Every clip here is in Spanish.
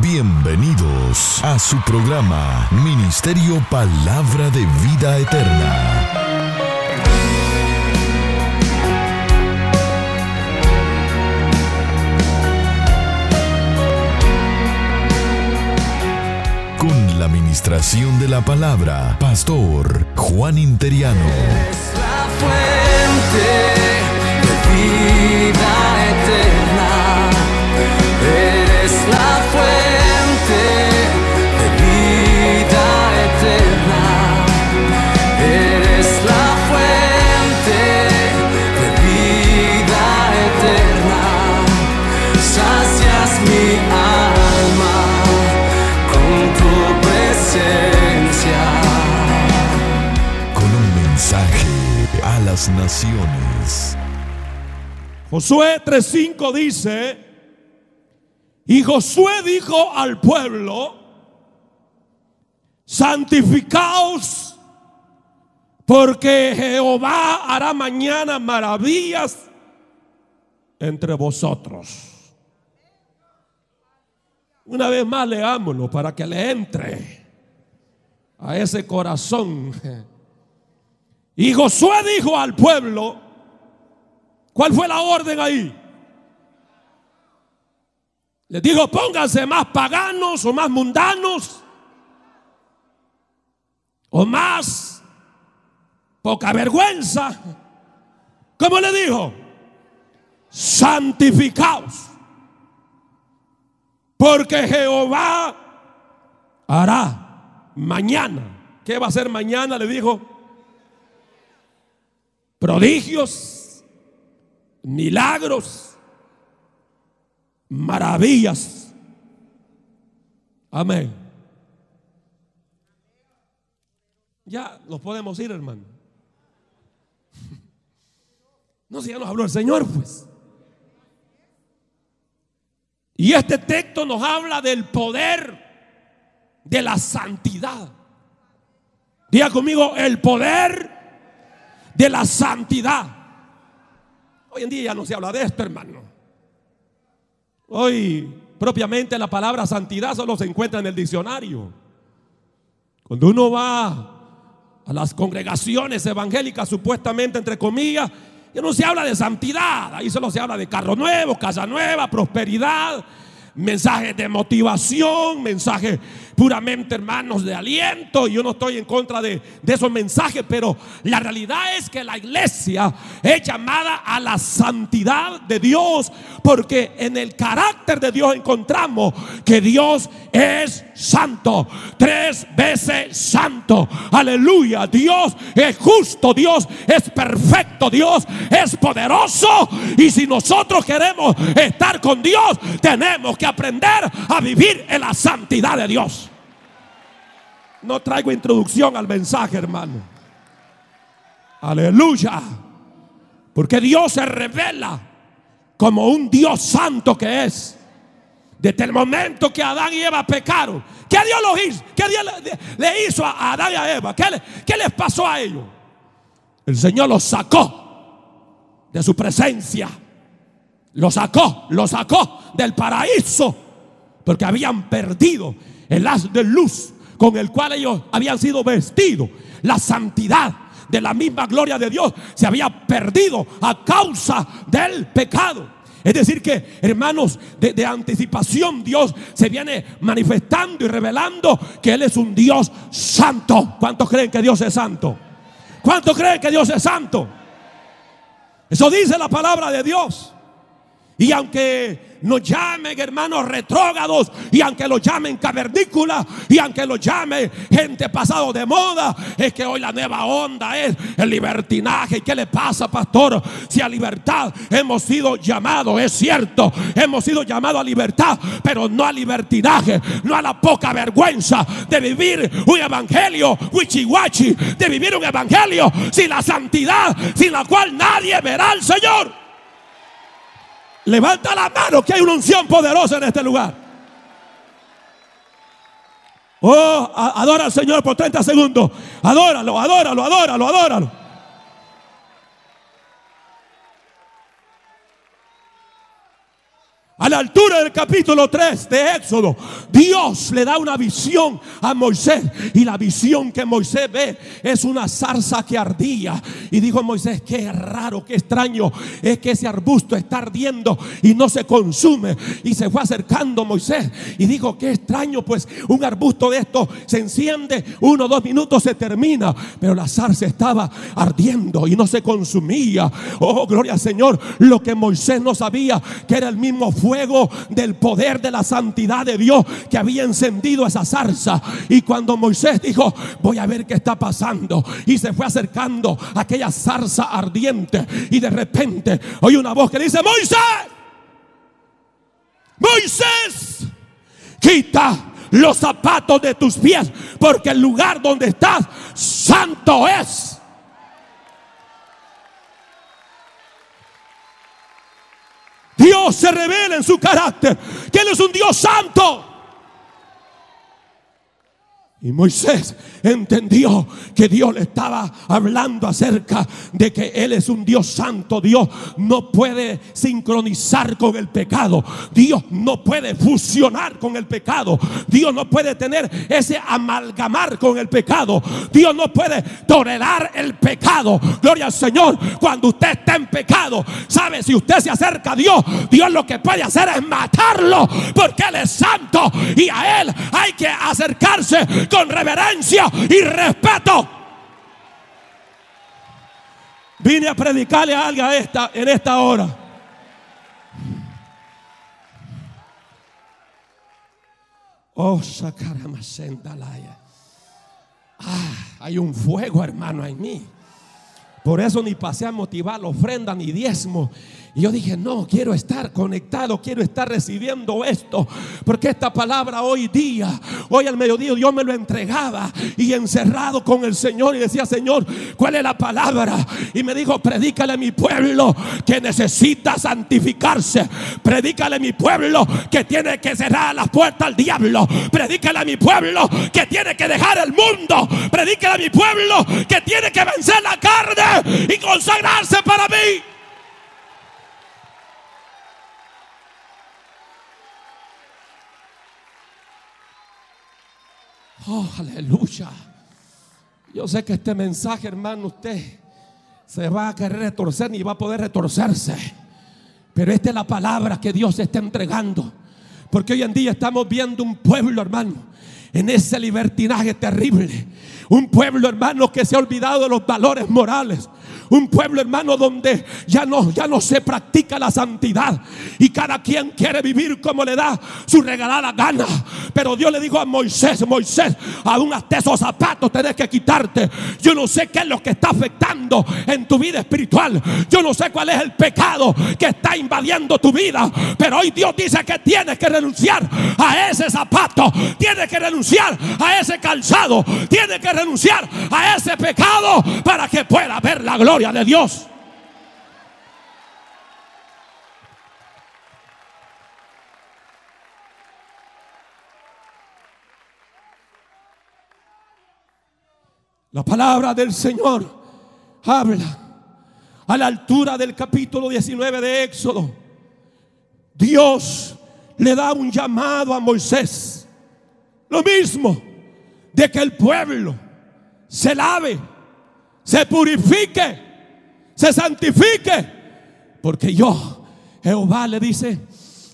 Bienvenidos a su programa Ministerio Palabra de Vida Eterna. Con la administración de la palabra, Pastor Juan Interiano. Es la fuente de vida naciones. Josué 3:5 dice, y Josué dijo al pueblo, santificaos, porque Jehová hará mañana maravillas entre vosotros. Una vez más leámoslo para que le entre a ese corazón. Y Josué dijo al pueblo, ¿Cuál fue la orden ahí? Les dijo, pónganse más paganos o más mundanos o más poca vergüenza. ¿Cómo le dijo? Santificaos. Porque Jehová hará mañana. ¿Qué va a hacer mañana? Le dijo. Prodigios milagros, maravillas. Amén. Ya nos podemos ir, hermano. No, si ya nos habló el Señor, pues. Y este texto nos habla del poder de la santidad. Diga conmigo, el poder de la santidad. Hoy en día ya no se habla de esto, hermano. Hoy propiamente la palabra santidad solo se encuentra en el diccionario. Cuando uno va a las congregaciones evangélicas, supuestamente entre comillas, ya no se habla de santidad, ahí solo se habla de carro nuevo, casa nueva, prosperidad, mensajes de motivación, mensajes puramente hermanos de aliento. Yo no estoy en contra de, de esos mensajes, pero la realidad es que la iglesia es llamada a la santidad de Dios, porque en el carácter de Dios encontramos que Dios es santo, tres veces santo. Aleluya, Dios es justo, Dios es perfecto, Dios es poderoso. Y si nosotros queremos estar con Dios, tenemos que aprender a vivir en la santidad de Dios. No traigo introducción al mensaje, hermano. Aleluya. Porque Dios se revela como un Dios santo que es. Desde el momento que Adán y Eva pecaron, ¿qué Dios los hizo? ¿Qué Dios le, hizo a Adán y a Eva? ¿Qué, le- qué les pasó a ellos? El Señor los sacó de su presencia. Los sacó, los sacó del paraíso. Porque habían perdido el haz de luz con el cual ellos habían sido vestidos. La santidad de la misma gloria de Dios se había perdido a causa del pecado. Es decir, que hermanos, de, anticipación Dios se viene manifestando y revelando que Él es un Dios santo. ¿Cuántos creen que Dios es santo? ¿Cuántos creen que Dios es santo? Eso dice la palabra de Dios. Y aunque nos llamen hermanos retrógados, y aunque los llamen cavernícolas, y aunque los llamen gente pasado de moda, es que hoy la nueva onda es el libertinaje. ¿Y qué le pasa, pastor? Si a libertad hemos sido llamados, es cierto, hemos sido llamados a libertad, pero no a libertinaje, no a la poca vergüenza de vivir un evangelio wichiwachi, de vivir un evangelio sin la santidad, sin la cual nadie verá al Señor. Levanta la mano que hay una unción poderosa en este lugar. Oh, adora al Señor por 30 segundos. Adóralo, adóralo, adóralo, adóralo. La altura del capítulo 3 de Éxodo, Dios le da una visión a Moisés. Y la visión que Moisés ve es una zarza que ardía. Y dijo Moisés, qué raro, qué extraño es que ese arbusto está ardiendo y no se consume. Y se fue acercando Moisés y dijo, qué extraño, pues un arbusto de esto se enciende, uno o dos minutos se termina. Pero la zarza estaba ardiendo y no se consumía. Oh, gloria al Señor. Lo que Moisés no sabía, que era el mismo fuego del poder de la santidad de Dios que había encendido esa zarza. Y cuando Moisés dijo, voy a ver qué está pasando, y se fue acercando a aquella zarza ardiente, y de repente oye una voz que dice, Moisés, Moisés, quita los zapatos de tus pies, porque el lugar donde estás santo es. Dios se revela en su carácter, que Él es un Dios santo. Y Moisés entendió que Dios le estaba hablando acerca de que Él es un Dios santo. Dios no puede sincronizar con el pecado. Dios no puede fusionar con el pecado. Dios no puede tener ese amalgamar con el pecado. Dios no puede tolerar el pecado. Gloria al Señor. Cuando usted está en pecado, sabe si usted se acerca a Dios, Dios lo que puede hacer es matarlo porque Él es santo y a Él hay que acercarse con reverencia y respeto. Vine a predicarle a alguien esta, en esta hora. Oh, Sakaramasendalaya. Ah, hay un fuego, hermano, en mí. Por eso ni pasé a motivar la ofrenda ni diezmo. Y yo dije, no, quiero estar conectado, quiero estar recibiendo esto. Porque esta palabra hoy día, hoy al mediodía, Dios me lo entregaba y encerrado con el Señor. Y decía, Señor, ¿cuál es la palabra? Y me dijo, predícale a mi pueblo que necesita santificarse. Predícale a mi pueblo que tiene que cerrar las puertas al diablo. Predícale a mi pueblo que tiene que dejar el mundo. Predícale a mi pueblo que tiene que vencer la carne y consagrarse para mí. Oh, aleluya. Yo sé que este mensaje, hermano, usted se va a querer retorcer ni va a poder retorcerse. Pero esta es la palabra que Dios está entregando. Porque hoy en día estamos viendo un pueblo, hermano, en ese libertinaje terrible. Un pueblo, hermano, que se ha olvidado de los valores morales. Un pueblo, hermano, donde ya no, ya no se practica la santidad. Y cada quien quiere vivir como le da su regalada gana. Pero Dios le dijo a Moisés, Moisés, aún hasta esos zapatos tenés que quitarte. Yo no sé qué es lo que está afectando en tu vida espiritual. Yo no sé cuál es el pecado que está invadiendo tu vida. Pero hoy Dios dice que tienes que renunciar a ese zapato. Tienes que renunciar a ese calzado. Tienes que renunciar a ese pecado para que pueda ver la gloria de Dios. La palabra del Señor habla a la altura del capítulo 19 de Éxodo. Dios le da un llamado a Moisés. Lo mismo de que el pueblo se lave, se purifique, se santifique. Porque yo, Jehová le dice,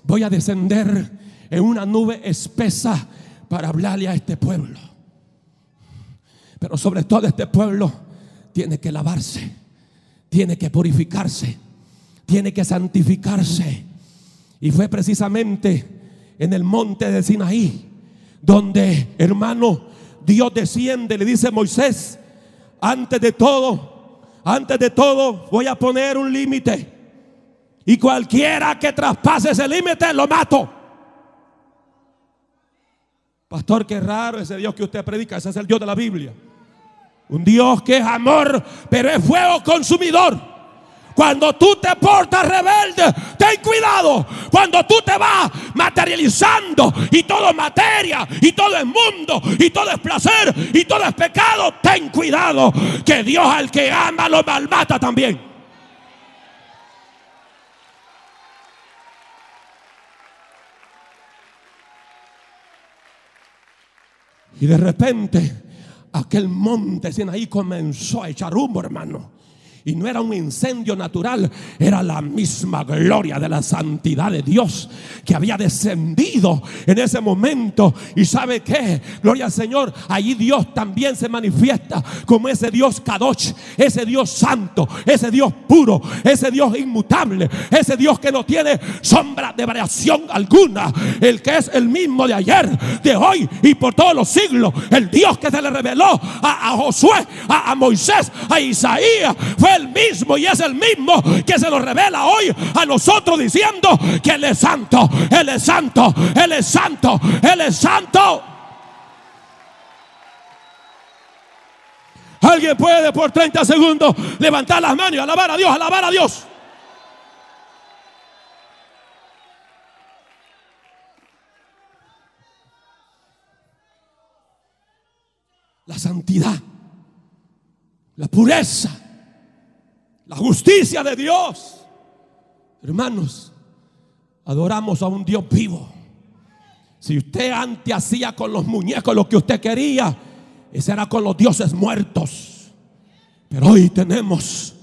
voy a descender en una nube espesa para hablarle a este pueblo. Pero sobre todo este pueblo tiene que lavarse, tiene que purificarse, tiene que santificarse. Y fue precisamente en el monte de Sinaí donde, hermano, Dios desciende, le dice a Moisés, antes de todo, antes de todo voy a poner un límite. Y cualquiera que traspase ese límite lo mato. Pastor, qué raro ese Dios que usted predica. Ese es el Dios de la Biblia. Un Dios que es amor, pero es fuego consumidor. Cuando tú te portas rebelde, ten cuidado. Cuando tú te vas materializando y todo es materia, y todo es mundo, y todo es placer, y todo es pecado, ten cuidado. Que Dios al que ama lo malmata también. Y de repente aquel monte Sinaí comenzó a echar humo, hermano. Y no era un incendio natural, era la misma gloria de la santidad de Dios que había descendido en ese momento. Y sabe qué, gloria al Señor, allí Dios también se manifiesta como ese Dios Kadosh, ese Dios santo, ese Dios puro, ese Dios inmutable, ese Dios que no tiene sombra de variación alguna, el que es el mismo de ayer, de hoy y por todos los siglos, el Dios que se le reveló a, a Josué, a, a Moisés, a Isaías, fue el mismo y es el mismo que se lo revela hoy a nosotros diciendo que Él es santo, Él es santo, Él es santo, Él es santo. Alguien puede por 30 segundos levantar las manos y alabar a Dios, alabar a Dios. La santidad, la pureza, la justicia de Dios. Hermanos, adoramos a un Dios vivo. Si usted antes hacía con los muñecos lo que usted quería, ese era con los dioses muertos. Pero hoy tenemos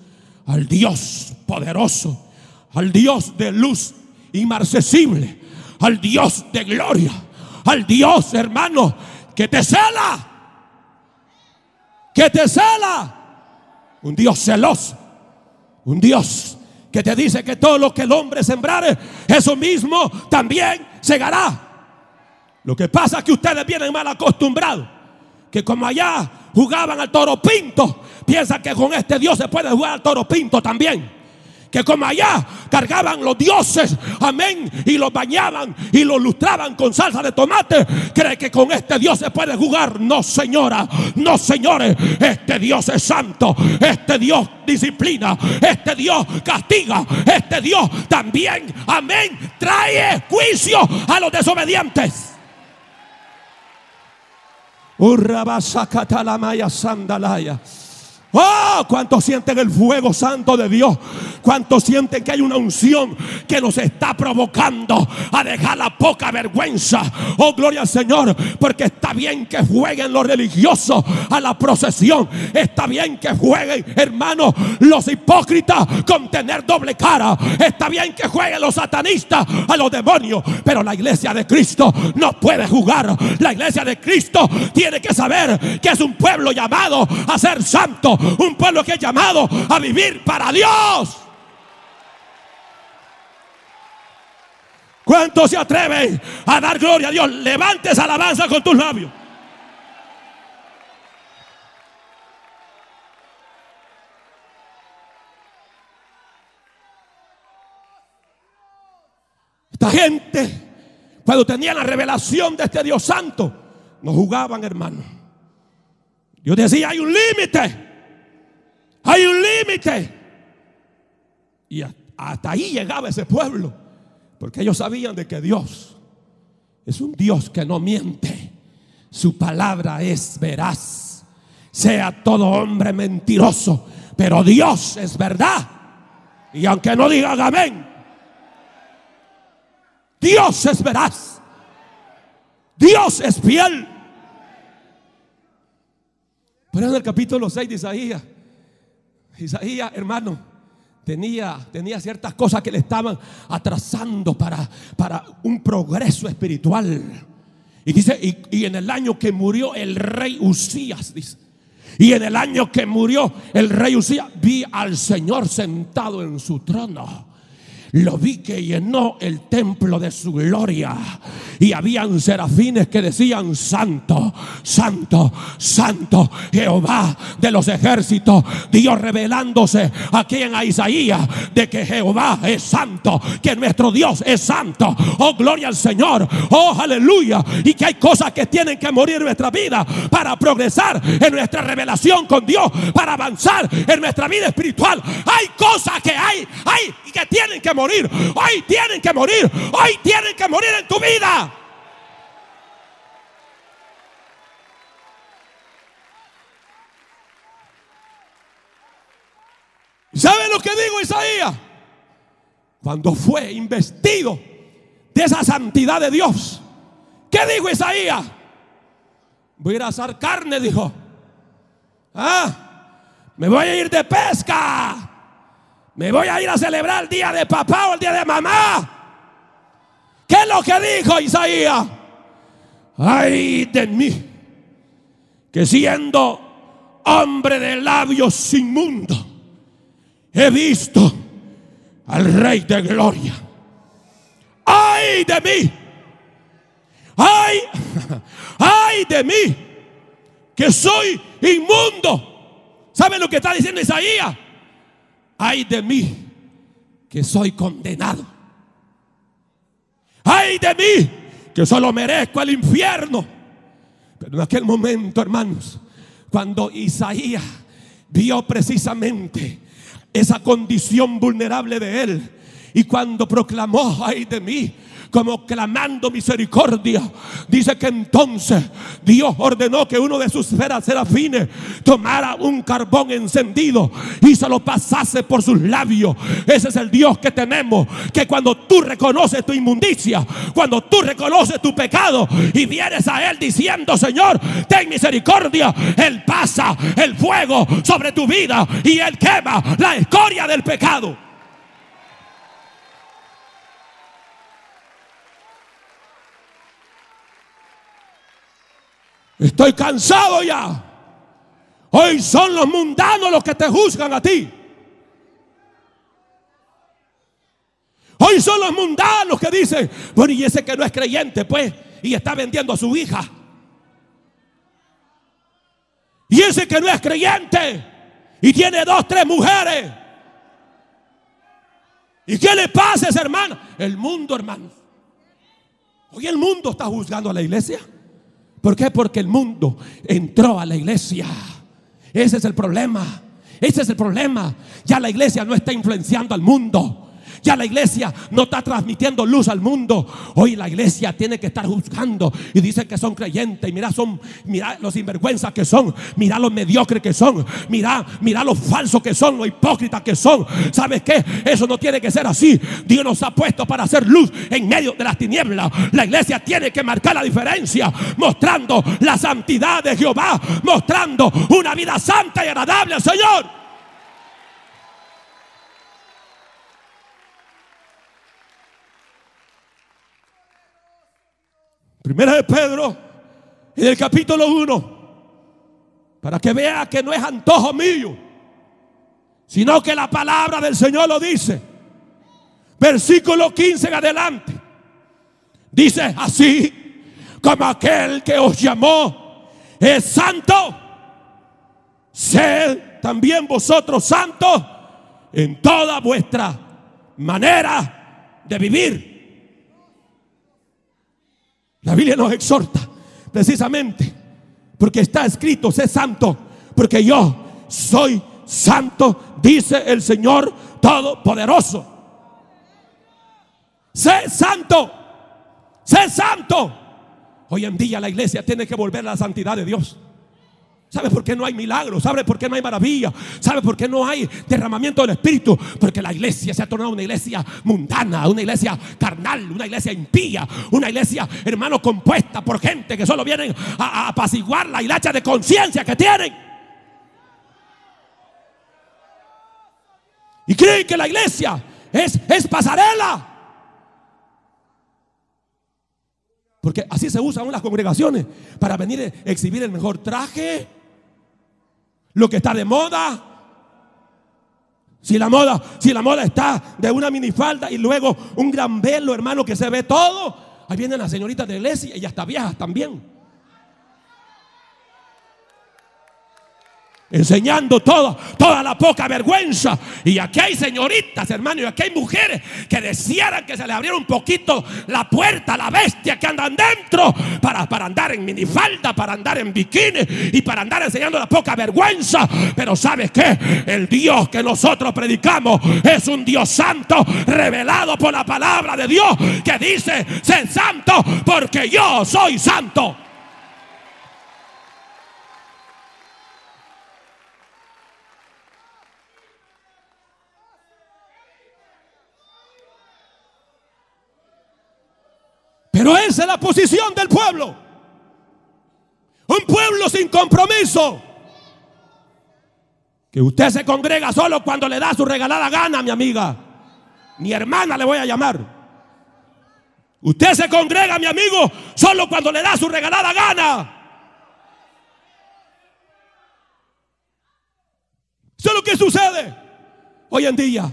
al Dios poderoso, al Dios de luz inmarcesible, al Dios de gloria, al Dios, hermano, que te cela, que te cela. Un Dios celoso, un Dios que te dice que todo lo que el hombre sembrare, eso mismo también segará. Lo que pasa es que ustedes vienen mal acostumbrados. Que como allá jugaban al toro pinto, piensan que con este Dios se puede jugar al toro pinto también. Que como allá cargaban los dioses, amén, y los bañaban y los lustraban con salsa de tomate, cree que con este Dios se puede jugar. No, señora, no, señores, este Dios es santo, este Dios disciplina, este Dios castiga, este Dios también, amén, trae juicio a los desobedientes. Urrabasakatalamaya sandalaya. Oh, ¿cuántos sienten el fuego santo de Dios? ¿Cuántos sienten que hay una unción que nos está provocando a dejar la poca vergüenza? Oh, gloria al Señor, porque está bien que jueguen los religiosos a la procesión. Está bien que jueguen, hermanos, los hipócritas con tener doble cara. Está bien que jueguen los satanistas a los demonios. Pero la iglesia de Cristo no puede jugar. La iglesia de Cristo tiene que saber que es un pueblo llamado a ser santo un pueblo que es llamado a vivir para Dios. ¿Cuántos se atreven a dar gloria a Dios? Levantes alabanza con tus labios. Esta gente, cuando tenían la revelación de este Dios santo, no jugaban, hermano. Dios decía, hay un límite. Hay un límite. Y hasta ahí llegaba ese pueblo. Porque ellos sabían de que Dios es un Dios que no miente. Su palabra es veraz. Sea todo hombre mentiroso. Pero Dios es verdad. Y aunque no digan amén. Dios es veraz. Dios es fiel. Pero en el capítulo 6 de Isaías Isaías, hermano, tenía, tenía ciertas cosas que le estaban atrasando para, para un progreso espiritual. Y dice, y, en el año que murió el rey Usías, dice, y en el año que murió el rey Usías, vi al Señor sentado en su trono lo vi que llenó el templo de su gloria. Y habían serafines que decían, santo, santo, santo, Jehová de los ejércitos. Dios revelándose aquí en Isaías de que Jehová es santo, que nuestro Dios es santo. Oh, gloria al Señor. Oh, aleluya. Y que hay cosas que tienen que morir en nuestra vida para progresar en nuestra revelación con Dios, para avanzar en nuestra vida espiritual. Hay cosas que hay, hay y que tienen que morir morir. Hoy tienen que morir. Hoy tienen que morir en tu vida. ¿Sabe lo que digo Isaías? Cuando fue investido de esa santidad de Dios. ¿Qué dijo Isaías? voy a ir a asar carne, dijo. Ah, me voy a ir de pesca. Me voy a ir a celebrar el día de papá o el día de mamá. ¿Qué es lo que dijo Isaías? Ay de mí, que siendo hombre de labios inmundos, he visto al Rey de Gloria. Ay de mí, ay, ay de mí, que soy inmundo. ¿Sabe lo que está diciendo Isaías? Ay de mí, que soy condenado. Ay de mí, que solo merezco el infierno. Pero en aquel momento, hermanos, cuando Isaías vio precisamente esa condición vulnerable de él, y cuando proclamó, ay de mí, como clamando misericordia. Dice que entonces Dios ordenó que uno de sus serafines tomara un carbón encendido y se lo pasase por sus labios. Ese es el Dios que tenemos, que cuando tú reconoces tu inmundicia, cuando tú reconoces tu pecado y vienes a Él diciendo, Señor, ten misericordia, Él pasa el fuego sobre tu vida y Él quema la escoria del pecado. Estoy cansado ya. Hoy son los mundanos los que te juzgan a ti. Hoy son los mundanos que dicen, bueno, y ese que no es creyente, pues, y está vendiendo a su hija. Y ese que no es creyente y tiene dos, tres mujeres. ¿Y qué le pasa a ese hermano? El mundo, hermanos. Hoy el mundo está juzgando a la iglesia. ¿Por qué? Porque el mundo entró a la iglesia. Ese es el problema. Ese es el problema. Ya la iglesia no está influenciando al mundo. Ya la iglesia no está transmitiendo luz al mundo. Hoy la iglesia tiene que estar juzgando y dicen que son creyentes. Y mira, son, mira los sinvergüenzas que son. Mira los mediocres que son. Mira, mira los falsos que son, los hipócritas que son. ¿Sabes qué? Eso no tiene que ser así. Dios nos ha puesto para hacer luz en medio de las tinieblas. La iglesia tiene que marcar la diferencia, mostrando la santidad de Jehová, mostrando una vida santa y agradable al Señor. Primera de Pedro, en el capítulo 1, para que vea que no es antojo mío, sino que la palabra del Señor lo dice. Versículo 15 en adelante. Dice así, como aquel que os llamó es santo, sed también vosotros santos en toda vuestra manera de vivir la Biblia nos exhorta precisamente porque está escrito, sé santo, porque yo soy santo, dice el Señor Todopoderoso. Sé santo, sé santo. Hoy en día la iglesia tiene que volver a la santidad de Dios. ¿Sabe por qué no hay milagros? ¿Sabe por qué no hay maravilla? ¿Sabe por qué no hay derramamiento del Espíritu? Porque la iglesia se ha tornado una iglesia mundana, una iglesia carnal, una iglesia impía, una iglesia, hermano, compuesta por gente que solo vienen a, apaciguar la hilacha de conciencia que tienen. Y creen que la iglesia es, es pasarela. Porque así se usan las congregaciones para venir a exhibir el mejor traje lo que está de moda. Si la moda, si la moda está de una minifalda y luego un gran velo, hermano, que se ve todo, ahí vienen las señoritas de iglesia y hasta viejas también. Enseñando todo, toda la poca vergüenza. Y aquí hay señoritas, hermano, y aquí hay mujeres que desearan que se les abriera un poquito la puerta a la bestia que andan dentro para, para andar en minifalda, para andar en bikini y para andar enseñando la poca vergüenza. Pero ¿sabes qué? El Dios que nosotros predicamos es un Dios santo, revelado por la palabra de Dios, que dice, sé santo porque yo soy santo. Pero esa es la posición del pueblo. Un pueblo sin compromiso. Que usted se congrega solo cuando le da su regalada gana, mi amiga. Mi hermana le voy a llamar. Usted se congrega, mi amigo, solo cuando le da su regalada gana. Eso es lo que sucede hoy en día.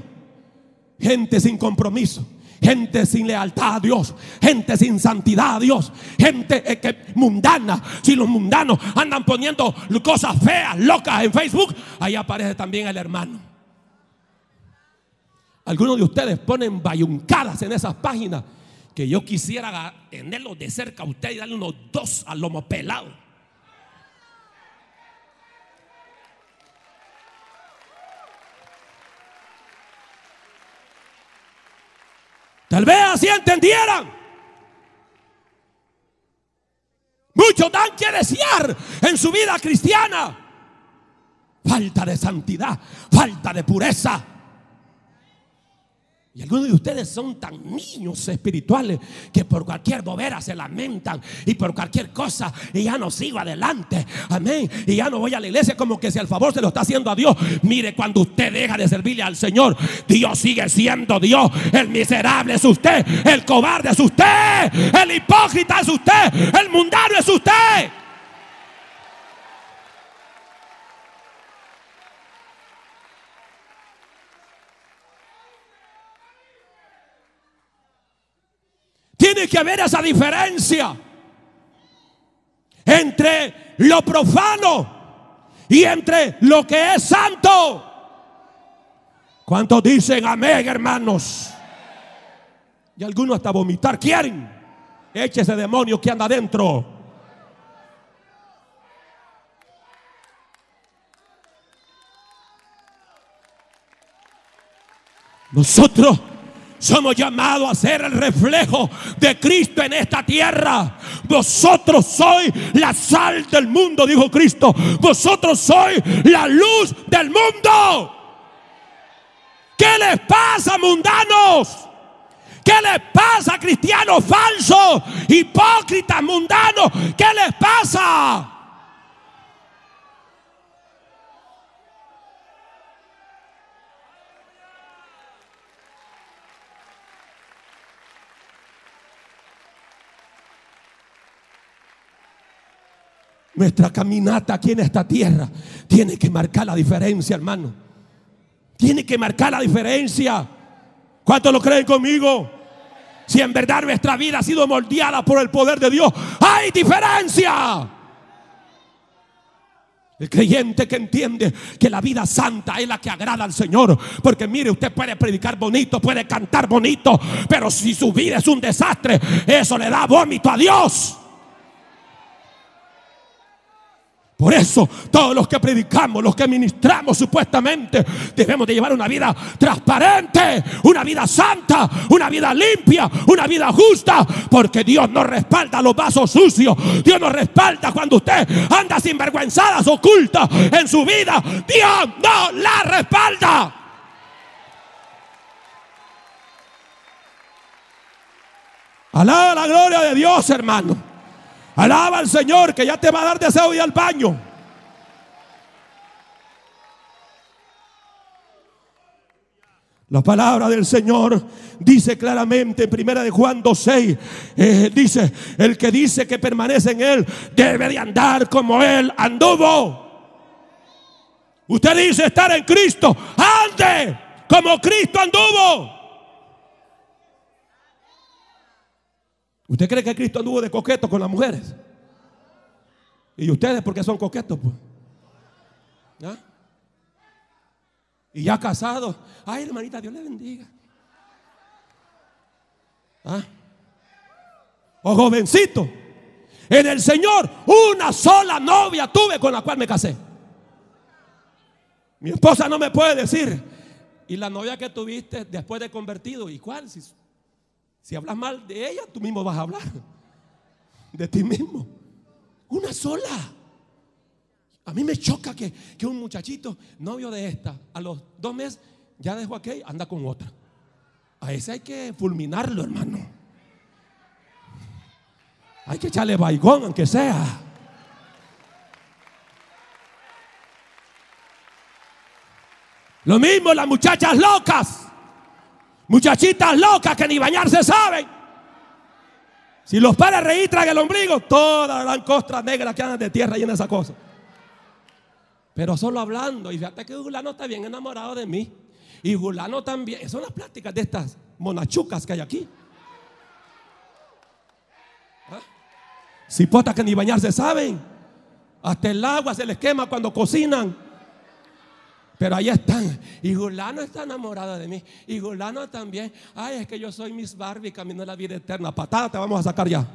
Gente sin compromiso. Gente sin lealtad a Dios, gente sin santidad a Dios, gente eh, que mundana. Si los mundanos andan poniendo cosas feas, locas en Facebook, ahí aparece también el hermano. Algunos de ustedes ponen bayuncadas en esas páginas que yo quisiera tenerlos de cerca a usted y darle unos dos al lomo pelado. Tal vez así entendieran. Muchos dan que desear en su vida cristiana. Falta de santidad, falta de pureza. Y algunos de ustedes son tan niños espirituales que por cualquier bobera se lamentan y por cualquier cosa y ya no sigo adelante. Amén. Y ya no voy a la iglesia como que si el favor se lo está haciendo a Dios. Mire, cuando usted deja de servirle al Señor, Dios sigue siendo Dios. El miserable es usted, el cobarde es usted, el hipócrita es usted, el mundano es usted. Tiene que haber esa diferencia entre lo profano y entre lo que es santo. ¿Cuántos dicen amén, hermanos? Y algunos hasta vomitar quieren. Eche ese demonio que anda adentro. Nosotros somos llamados a ser el reflejo de Cristo en esta tierra. Vosotros sois la sal del mundo, dijo Cristo. Vosotros sois la luz del mundo. ¿Qué les pasa, mundanos? ¿Qué les pasa, cristianos falsos, hipócritas, mundanos? ¿Qué les pasa? Nuestra caminata aquí en esta tierra tiene que marcar la diferencia, hermano. Tiene que marcar la diferencia. ¿Cuántos lo creen conmigo? Si en verdad nuestra vida ha sido moldeada por el poder de Dios, hay diferencia. El creyente que entiende que la vida santa es la que agrada al Señor. Porque mire, usted puede predicar bonito, puede cantar bonito, pero si su vida es un desastre, eso le da vómito a Dios. Por eso todos los que predicamos, los que ministramos supuestamente, debemos de llevar una vida transparente, una vida santa, una vida limpia, una vida justa, porque Dios no respalda los vasos sucios. Dios nos respalda cuando usted anda sin vergüenzadas ocultas en su vida. Dios no la respalda. Alaba la gloria de Dios, hermano. Alaba al Señor que ya te va a dar deseo de ir al baño. La palabra del Señor dice claramente en primera de Juan 2.6, eh, dice, el que dice que permanece en Él debe de andar como Él anduvo. Usted dice estar en Cristo, ande como Cristo anduvo. ¿Usted cree que Cristo anduvo de coqueto con las mujeres? ¿Y ustedes por qué son coquetos? Pues? ¿Ah? Y ya casados. Ay, hermanita, Dios le bendiga. ¿Ah? O jovencito. En el Señor, una sola novia tuve con la cual me casé. Mi esposa no me puede decir. Y la novia que tuviste después de convertido, ¿y cuál? Si si hablas mal de ella, tú mismo vas a hablar de ti mismo. Una sola. A mí me choca que, que un muchachito, novio de esta, a los dos meses ya dejó aquella, anda con otra. A ese hay que fulminarlo, hermano. Hay que echarle baigón, aunque sea. Lo mismo las muchachas locas. Muchachitas locas que ni bañarse saben. Si los padres registran el ombligo, todas las costras negras que andan de tierra y en esa cosa. Pero solo hablando. Y fíjate que Gulano está bien enamorado de mí. Y Gulano también. Son las pláticas de estas monachucas que hay aquí. ¿Ah? Cipotas que ni bañarse saben. Hasta el agua se les quema cuando cocinan. Pero ahí están. Y Gulano está enamorado de mí. Y Gulano también. Ay, es que yo soy Miss Barbie, camino a la vida eterna. Patada te vamos a sacar ya.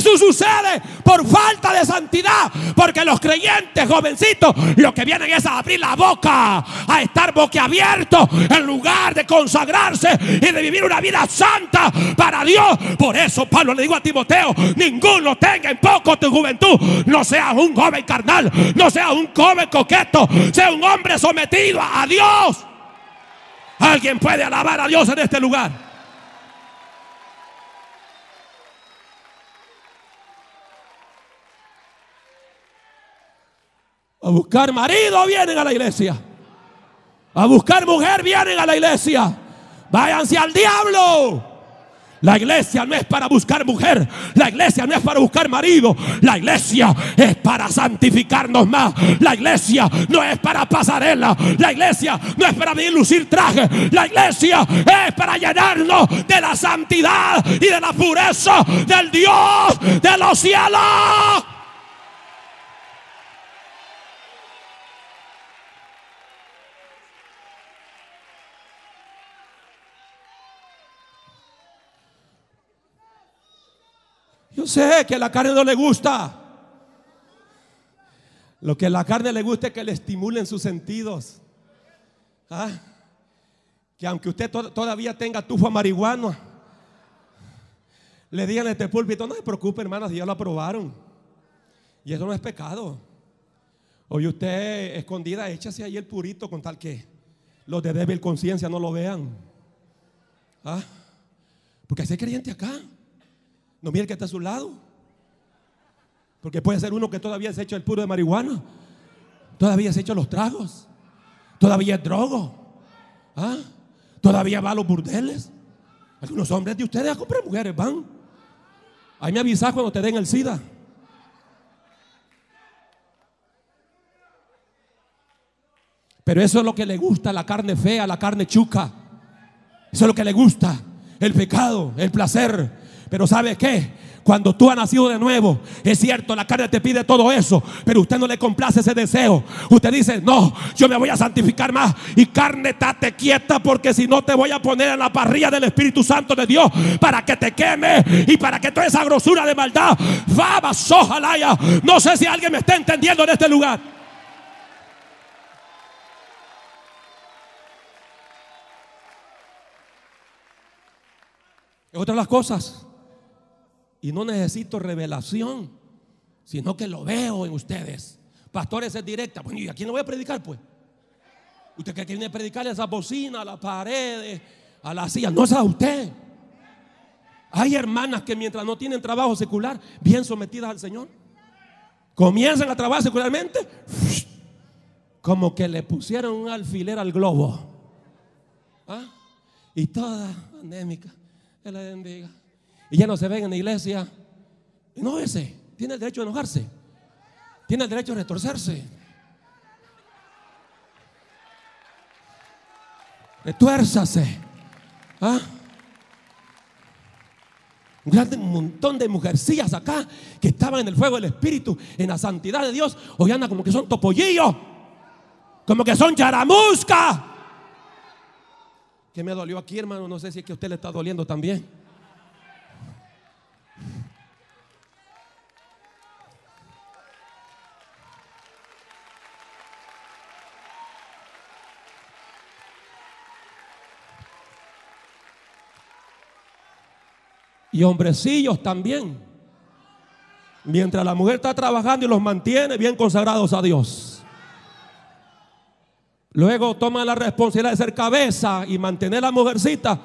Eso sucede por falta de santidad. Porque los creyentes jovencitos lo que vienen es a abrir la boca, a estar boquiabiertos en lugar de consagrarse y de vivir una vida santa para Dios. Por eso Pablo le digo a Timoteo, ninguno tenga en poco tu juventud. No seas un joven carnal, no seas un joven coqueto, sea un hombre sometido a Dios. Alguien puede alabar a Dios en este lugar. A buscar marido vienen a la iglesia. A buscar mujer vienen a la iglesia. Váyanse al diablo. La iglesia no es para buscar mujer. La iglesia no es para buscar marido. La iglesia es para santificarnos más. La iglesia no es para pasarela. La iglesia no es para venir lucir traje. La iglesia es para llenarnos de la santidad y de la pureza del Dios de los cielos. Yo sé que a la carne no le gusta. Lo que a la carne le gusta es que le estimulen sus sentidos. ¿Ah? Que aunque usted to- todavía tenga tufo marihuana, le digan en este púlpito, no se preocupe hermanas, ya lo aprobaron. Y eso no es pecado. Oye usted escondida, échase ahí el purito con tal que los de débil conciencia no lo vean. ¿Ah? Porque hay creyente acá. No mire que está a su lado. Porque puede ser uno que todavía se ha hecho el puro de marihuana. Todavía se ha hecho los tragos. Todavía es drogo. ¿Ah? Todavía va a los burdeles. Algunos hombres de ustedes a comprar mujeres van. Ahí me avisas cuando te den el SIDA. Pero eso es lo que le gusta la carne fea, la carne chuca. Eso es lo que le gusta. El pecado, el placer. Pero ¿sabe qué? Cuando tú has nacido de nuevo, es cierto, la carne te pide todo eso, pero usted no le complace ese deseo. Usted dice, no, yo me voy a santificar más. Y carne, estate quieta, porque si no te voy a poner en la parrilla del Espíritu Santo de Dios para que te queme y para que toda esa grosura de maldad, va, sojalaya. No sé si alguien me está entendiendo en este lugar. Es otra de las cosas. Y no necesito revelación, sino que lo veo en ustedes. Pastores es directa. Bueno, ¿y a quién le voy a predicar, pues? Usted cree que viene a predicarle a esa bocina, a las paredes, a la silla. No es a usted. Hay hermanas que mientras no tienen trabajo secular, bien sometidas al Señor, comienzan a trabajar secularmente, como que le pusieron un alfiler al globo. ¿Ah? Y toda anémica. Que la bendiga. Y ya no se ven en la iglesia. Enójese. Tiene el derecho a enojarse. Tiene el derecho a retorcerse. Retuérzase. ¿Ah? Un gran montón de mujercillas acá que estaban en el fuego del Espíritu, en la santidad de Dios. Hoy andan como que son topollillos. Como que son charamusca. ¿Qué me dolió aquí, hermano? No sé si es que a usted le está doliendo también. Y hombrecillos también. Mientras la mujer está trabajando y los mantiene bien consagrados a Dios. Luego toma la responsabilidad de ser cabeza y mantener a la mujercita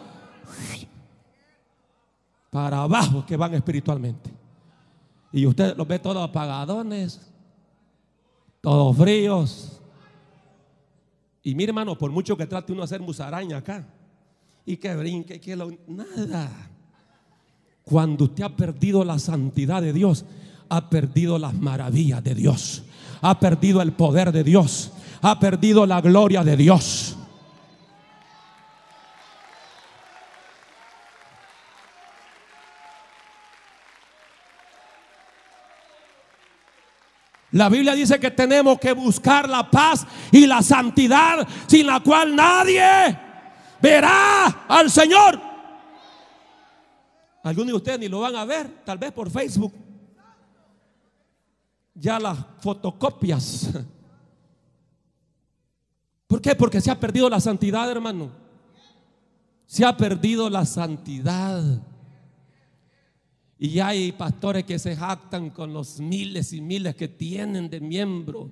para abajo que van espiritualmente. Y usted los ve todos apagadones, todos fríos. Y mire, hermano, por mucho que trate uno de hacer musaraña acá, y que brinque, que lo, nada. Cuando usted ha perdido la santidad de Dios, ha perdido las maravillas de Dios, ha perdido el poder de Dios, ha perdido la gloria de Dios. La Biblia dice que tenemos que buscar la paz y la santidad sin la cual nadie verá al Señor. Algunos de ustedes ni lo van a ver, tal vez por Facebook. Ya las fotocopias. ¿Por qué? Porque se ha perdido la santidad, hermano. Se ha perdido la santidad. Y hay pastores que se jactan con los miles y miles que tienen de miembros.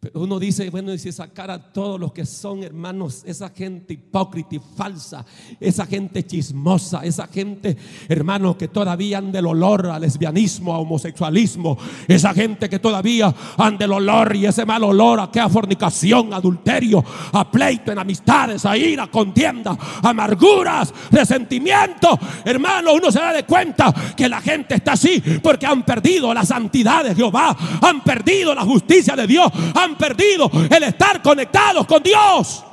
Pero uno dice, bueno, y si sacar a todos los que son hermanos, esa gente hipócrita y falsa, esa gente chismosa, esa gente, hermanos, que todavía han del olor a lesbianismo, a homosexualismo, esa gente que todavía han del olor y ese mal olor a que a fornicación, adulterio, a pleito, en amistades, a ira, contienda, amarguras, resentimiento, hermano, uno se da de cuenta que la gente está así porque han perdido la santidad de Jehová, han perdido la justicia de Dios, han perdido el estar conectados con Dios.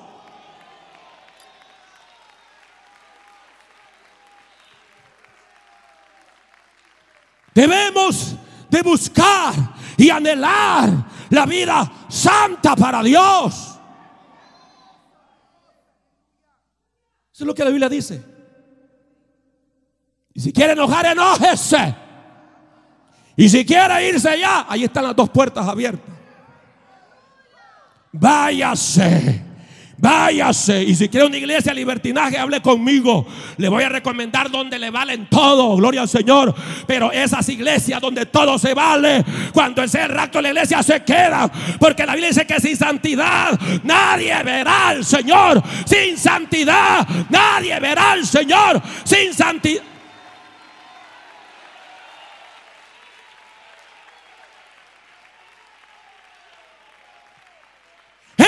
Debemos de buscar y anhelar la vida santa para Dios. Eso es lo que la Biblia dice. Y si quiere enojar, enójese. Y si quiere irse ya, ahí están las dos puertas abiertas. Váyase. Váyase. Y si quiere una iglesia libertinaje, hable conmigo. Le voy a recomendar donde le valen todo. Gloria al Señor. Pero esas iglesias donde todo se vale, cuando ese el rapto la iglesia se queda. Porque la Biblia dice que sin santidad nadie verá al Señor. Sin santidad nadie verá al Señor. Sin santidad.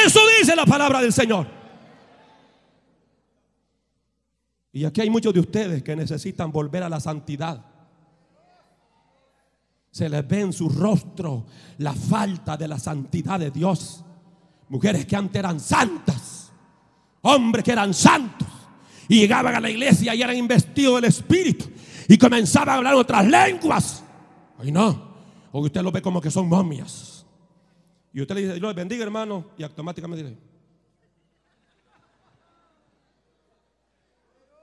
Eso la palabra del Señor. Y aquí hay muchos de ustedes que necesitan volver a la santidad. Se les ve en su rostro la falta de la santidad de Dios. Mujeres que antes eran santas, hombres que eran santos y llegaban a la iglesia y eran investidos del Espíritu y comenzaban a hablar otras lenguas. Ay no, hoy usted lo ve como que son momias. Y usted le dice, Dios bendiga hermano, y automáticamente dice,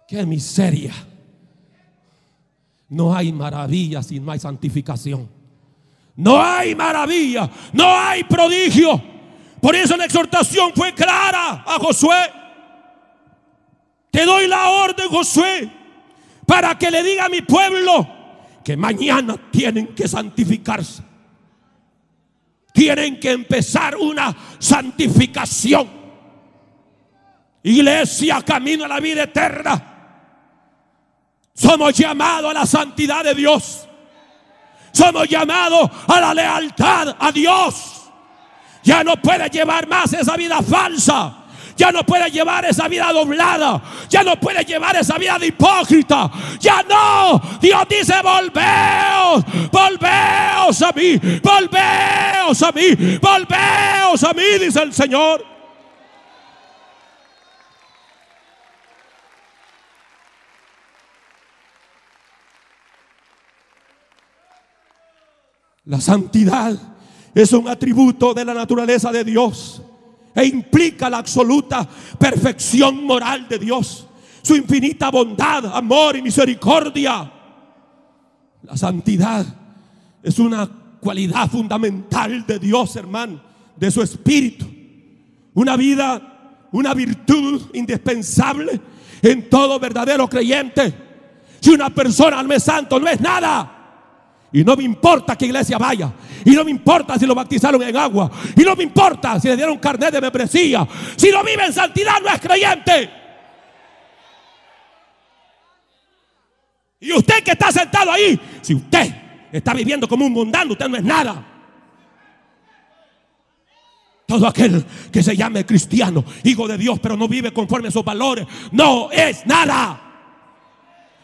qué miseria. No hay maravilla si no hay santificación. No hay maravilla, no hay prodigio. Por eso la exhortación fue clara a Josué. Te doy la orden, Josué, para que le diga a mi pueblo que mañana tienen que santificarse tienen que empezar una santificación. Iglesia, camino a la vida eterna. Somos llamados a la santidad de Dios. Somos llamados a la lealtad a Dios. Ya no puede llevar más esa vida falsa ya no puede llevar esa vida doblada, ya no puede llevar esa vida de hipócrita, ya no. Dios dice, volveos, volveos a mí, volveos a mí, volveos a mí, dice el Señor. La santidad es un atributo de la naturaleza de Dios e implica la absoluta perfección moral de Dios, su infinita bondad, amor y misericordia. La santidad es una cualidad fundamental de Dios, hermano, de su espíritu. Una vida, una virtud indispensable en todo verdadero creyente. Si una persona al mes santo no es nada, y no me importa qué iglesia vaya. Y no me importa si lo bautizaron en agua. Y no me importa si le dieron carnet de membresía. Si no vive en santidad no es creyente. Y usted que está sentado ahí, si usted está viviendo como un mundano, usted no es nada. Todo aquel que se llame cristiano, hijo de Dios, pero no vive conforme a sus valores, no es nada.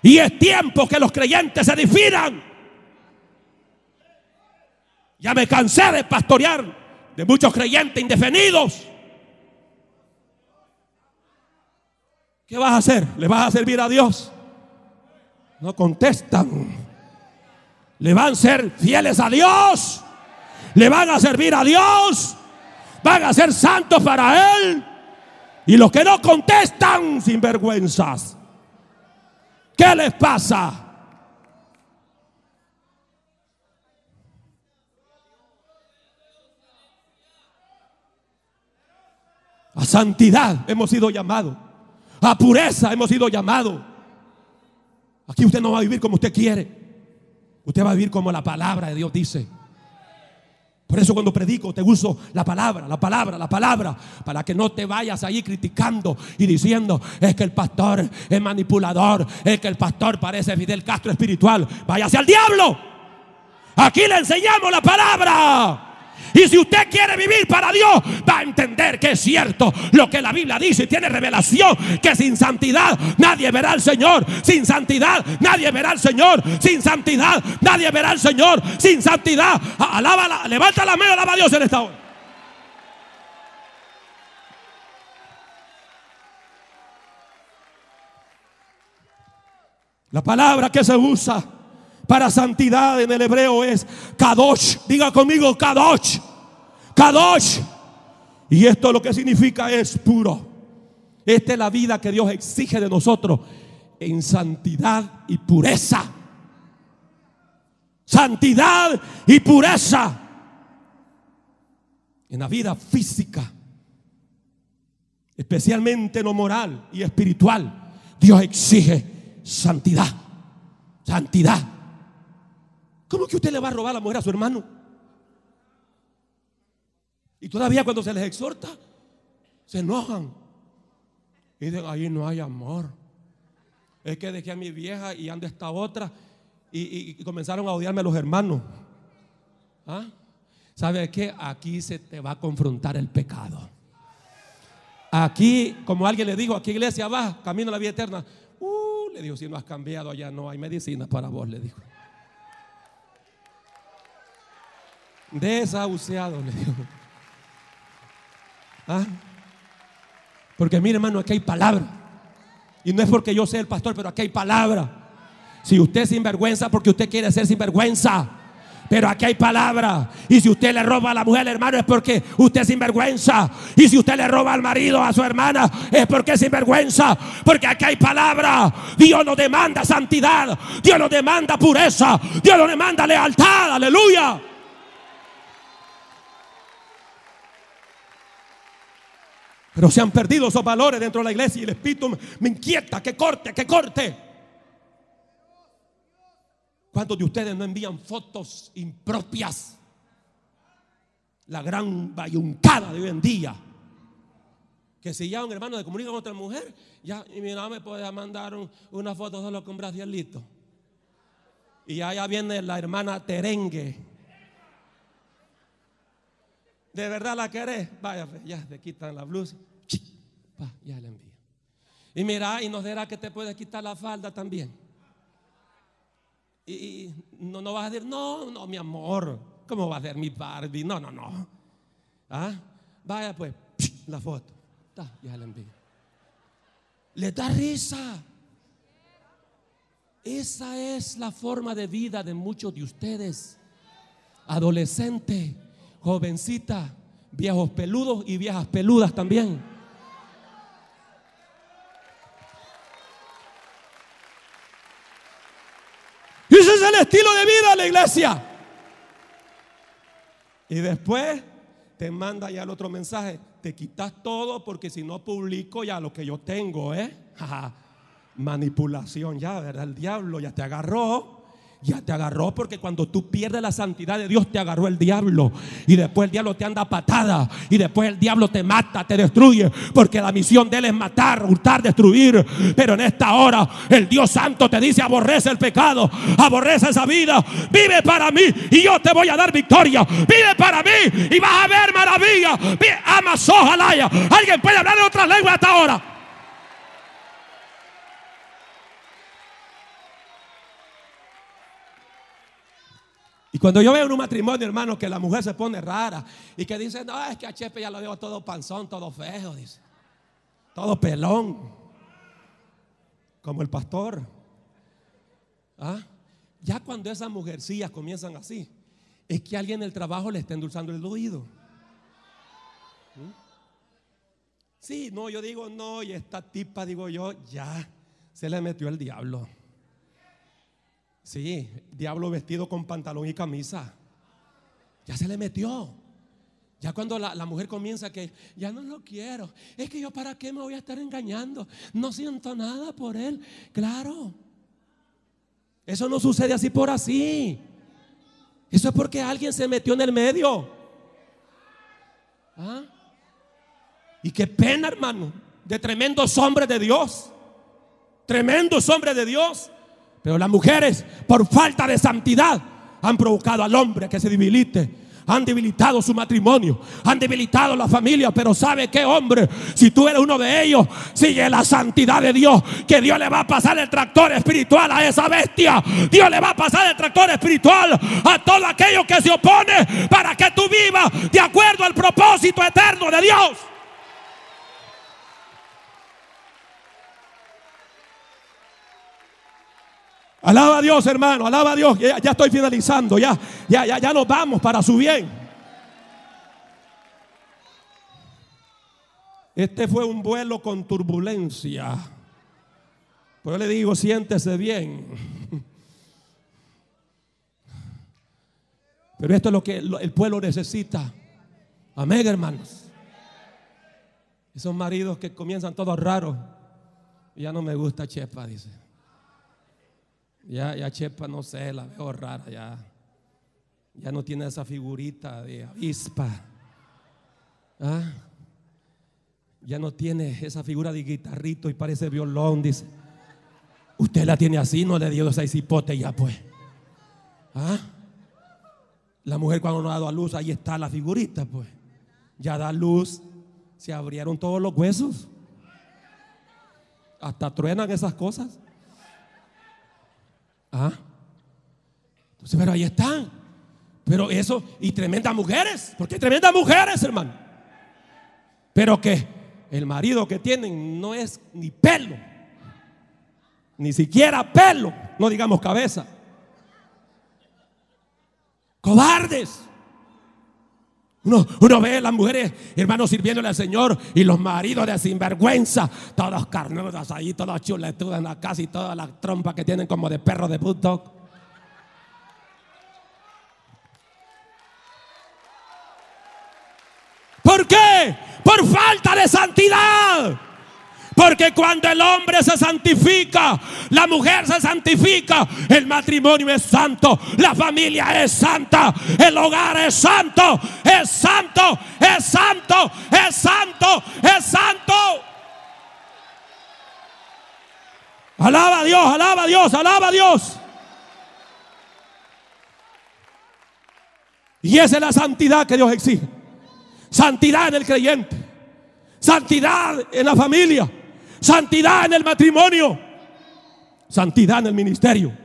Y es tiempo que los creyentes se definan. Ya me cansé de pastorear de muchos creyentes indefinidos. ¿Qué vas a hacer? ¿Le vas a servir a Dios? No contestan. ¿Le van a ser fieles a Dios? ¿Le van a servir a Dios? ¿Van a ser santos para Él? Y los que no contestan, sin vergüenzas. ¿Qué les pasa? A santidad hemos sido llamados. A pureza hemos sido llamados. Aquí usted no va a vivir como usted quiere. Usted va a vivir como la palabra de Dios dice. Por eso cuando predico te uso la palabra, la palabra, la palabra, para que no te vayas ahí criticando y diciendo, es que el pastor es manipulador, es que el pastor parece Fidel Castro espiritual. Váyase al diablo. Aquí le enseñamos la palabra. Y si usted quiere vivir para Dios, va a entender que es cierto lo que la Biblia dice y tiene revelación que sin santidad nadie verá al Señor. Sin santidad nadie verá al Señor. Sin santidad nadie verá al Señor. Sin santidad, alaba, levanta la mano, alaba a Dios en esta hora. La palabra que se usa para santidad en el hebreo es kadosh. Diga conmigo kadosh. Kadosh. Y esto lo que significa es puro. Esta es la vida que Dios exige de nosotros en santidad y pureza. Santidad y pureza. En la vida física, especialmente en lo moral y espiritual, Dios exige santidad. Santidad. ¿Cómo que usted le va a robar a la mujer a su hermano? Y todavía cuando se les exhorta, se enojan. Y dicen, ahí no hay amor. Es que dejé a mi vieja y ando esta otra. Y, comenzaron a odiarme a los hermanos. ¿Ah? ¿Sabe qué? Aquí se te va a confrontar el pecado. Aquí, como alguien le dijo, aquí iglesia va, camino a la vida eterna. Uh, le dijo, si no has cambiado, allá no hay medicina para vos, le dijo. Desahuciado, le digo. ¿Ah? Porque mire, hermano, aquí hay palabra. Y no es porque yo sea el pastor, pero aquí hay palabra. Si usted es sinvergüenza, porque usted quiere ser sinvergüenza. Pero aquí hay palabra. Y si usted le roba a la mujer, hermano, es porque usted es sinvergüenza. Y si usted le roba al marido, a su hermana, es porque es sinvergüenza. Porque aquí hay palabra. Dios nos demanda santidad. Dios nos demanda pureza. Dios nos demanda lealtad. Aleluya. Pero se han perdido esos valores dentro de la iglesia y el Espíritu me inquieta, que corte, que corte. ¿Cuántos de ustedes no envían fotos impropias? La gran bayuncada de hoy en día. Que si ya un hermano se comunica con otra mujer, ya, y mira, me puede mandar una foto solo con bracialito. Y allá viene la hermana Terengue. ¿De verdad la querés? Vaya, pues, ya te quitan la blusa. ya le envío. Y mira, y nos dirá que te puedes quitar la falda también. Y, no, no vas a decir, no, no, mi amor, ¿cómo va a ser mi Barbie? No, no, no. ¿Ah? Vaya, pues, la foto. ya le envío. Le da risa. Esa es la forma de vida de muchos de ustedes. Adolescente jovencita, viejos peludos y viejas peludas también. Y ese es el estilo de vida de la iglesia. Y después te manda ya el otro mensaje. Te quitas todo porque si no publico ya lo que yo tengo, ¿eh? Manipulación ya, ¿verdad? El diablo ya te agarró Ya te agarró porque cuando tú pierdes la santidad de Dios te agarró el diablo. Y después el diablo te anda patada. Y después el diablo te mata, te destruye. Porque la misión de él es matar, hurtar, destruir. Pero en esta hora el Dios Santo te dice aborrece el pecado. Aborrece esa vida. Vive para mí y yo te voy a dar victoria. Vive para mí y vas a ver maravilla. Ama sojalaya. Alguien puede hablar en otra lengua hasta ahora. Y cuando yo veo en un matrimonio, hermano, que la mujer se pone rara y que dice, no, es que a Chepe ya lo veo todo panzón, todo feo, dice. Todo pelón. Como el pastor. ¿Ah? Ya cuando esas mujercillas comienzan así, es que alguien en el trabajo le está endulzando el oído. ¿Mm? Sí, no, yo digo no, y esta tipa, digo yo, ya se le metió el diablo. Sí, diablo vestido con pantalón y camisa. Ya se le metió. Ya cuando la, mujer comienza que ya no lo quiero. Es que yo para qué me voy a estar engañando. No siento nada por él. Claro. Eso no sucede así por así. Eso es porque alguien se metió en el medio. ¿Ah? Y qué pena, hermano, de tremendos hombres de Dios. Tremendos hombres de Dios pero las mujeres, por falta de santidad, han provocado al hombre que se debilite. Han debilitado su matrimonio, han debilitado la familia, pero ¿sabe qué hombre? Si tú eres uno de ellos, sigue la santidad de Dios, que Dios le va a pasar el tractor espiritual a esa bestia. Dios le va a pasar el tractor espiritual a todo aquello que se opone para que tú vivas de acuerdo al propósito eterno de Dios. Alaba a Dios, hermano, alaba a Dios. Ya, estoy finalizando, ya, ya, ya, ya nos vamos para su bien. Este fue un vuelo con turbulencia. Pues yo le digo, siéntese bien. Pero esto es lo que el pueblo necesita. Amén, hermanos. Esos maridos que comienzan todos raros. Ya no me gusta Chepa, dice. Ya, ya Chepa, no sé, la veo rara ya. Ya no tiene esa figurita de avispa. ¿Ah? Ya no tiene esa figura de guitarrito y parece violón, dice. Usted la tiene así, no le dio esa hipote ya pues. ¿Ah? La mujer cuando no ha dado a luz, ahí está la figurita pues. Ya da luz, se abrieron todos los huesos. Hasta truenan esas cosas. ¿Ah? Entonces, pero ahí están. Pero eso, y tremendas mujeres, porque hay tremendas mujeres, hermano. Pero que el marido que tienen no es ni pelo, ni siquiera pelo, no digamos cabeza. Cobardes. Uno, ve a las mujeres, hermanos, sirviéndole al Señor y los maridos de sinvergüenza, todos carnudos ahí, todos chuletudos en la casa y todas las trompas que tienen como de perro de bulldog. ¿Por qué? Por falta de santidad. Porque cuando el hombre se santifica, la mujer se santifica, el matrimonio es santo, la familia es santa, el hogar es santo, es santo, es santo, es santo, es santo. Alaba a Dios, alaba a Dios, alaba a Dios. Y esa es la santidad que Dios exige. Santidad en el creyente. Santidad en la familia. Santidad en el matrimonio. Santidad en el ministerio.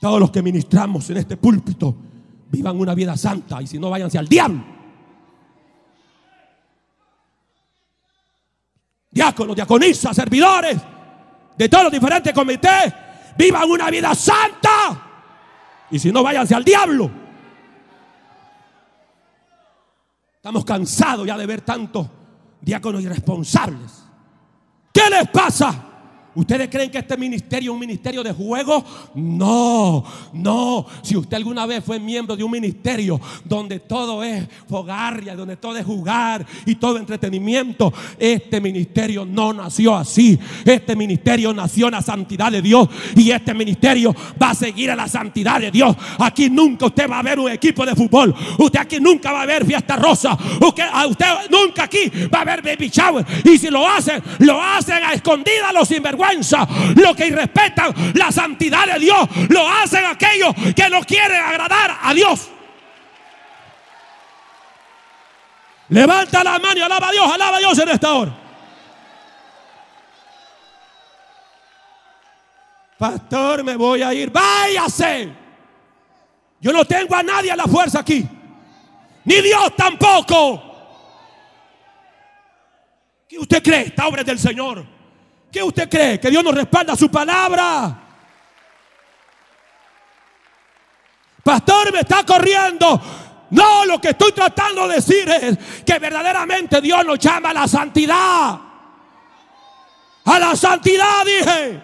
Todos los que ministramos en este púlpito vivan una vida santa y si no váyanse al diablo. Diáconos, diaconisas, servidores de todos los diferentes comités, vivan una vida santa y si no váyanse al diablo. Estamos cansados ya de ver tanto diáconos irresponsables. ¿Qué les pasa? ¿Ustedes creen que este ministerio es un ministerio de juego? No, no. Si usted alguna vez fue miembro de un ministerio donde todo es fogarria, donde todo es jugar y todo entretenimiento, este ministerio no nació así. Este ministerio nació en la santidad de Dios y este ministerio va a seguir a la santidad de Dios. Aquí nunca usted va a ver un equipo de fútbol. Usted aquí nunca va a ver fiesta rosa. Usted, nunca aquí va a ver baby shower. Y si lo hacen, lo hacen a escondida los sinvergüenza lo que irrespetan la santidad de Dios, lo hacen aquellos que no quieren agradar a Dios. Levanta la mano y alaba a Dios, alaba a Dios en esta hora. Pastor, me voy a ir. Váyase. Yo no tengo a nadie a la fuerza aquí. Ni Dios tampoco. ¿Qué usted cree? Esta obra del Señor. ¿Qué usted cree? ¿Que Dios nos respalda su palabra? Pastor, me está corriendo. No, lo que estoy tratando de decir es que verdaderamente Dios nos llama a la santidad. A la santidad, dije.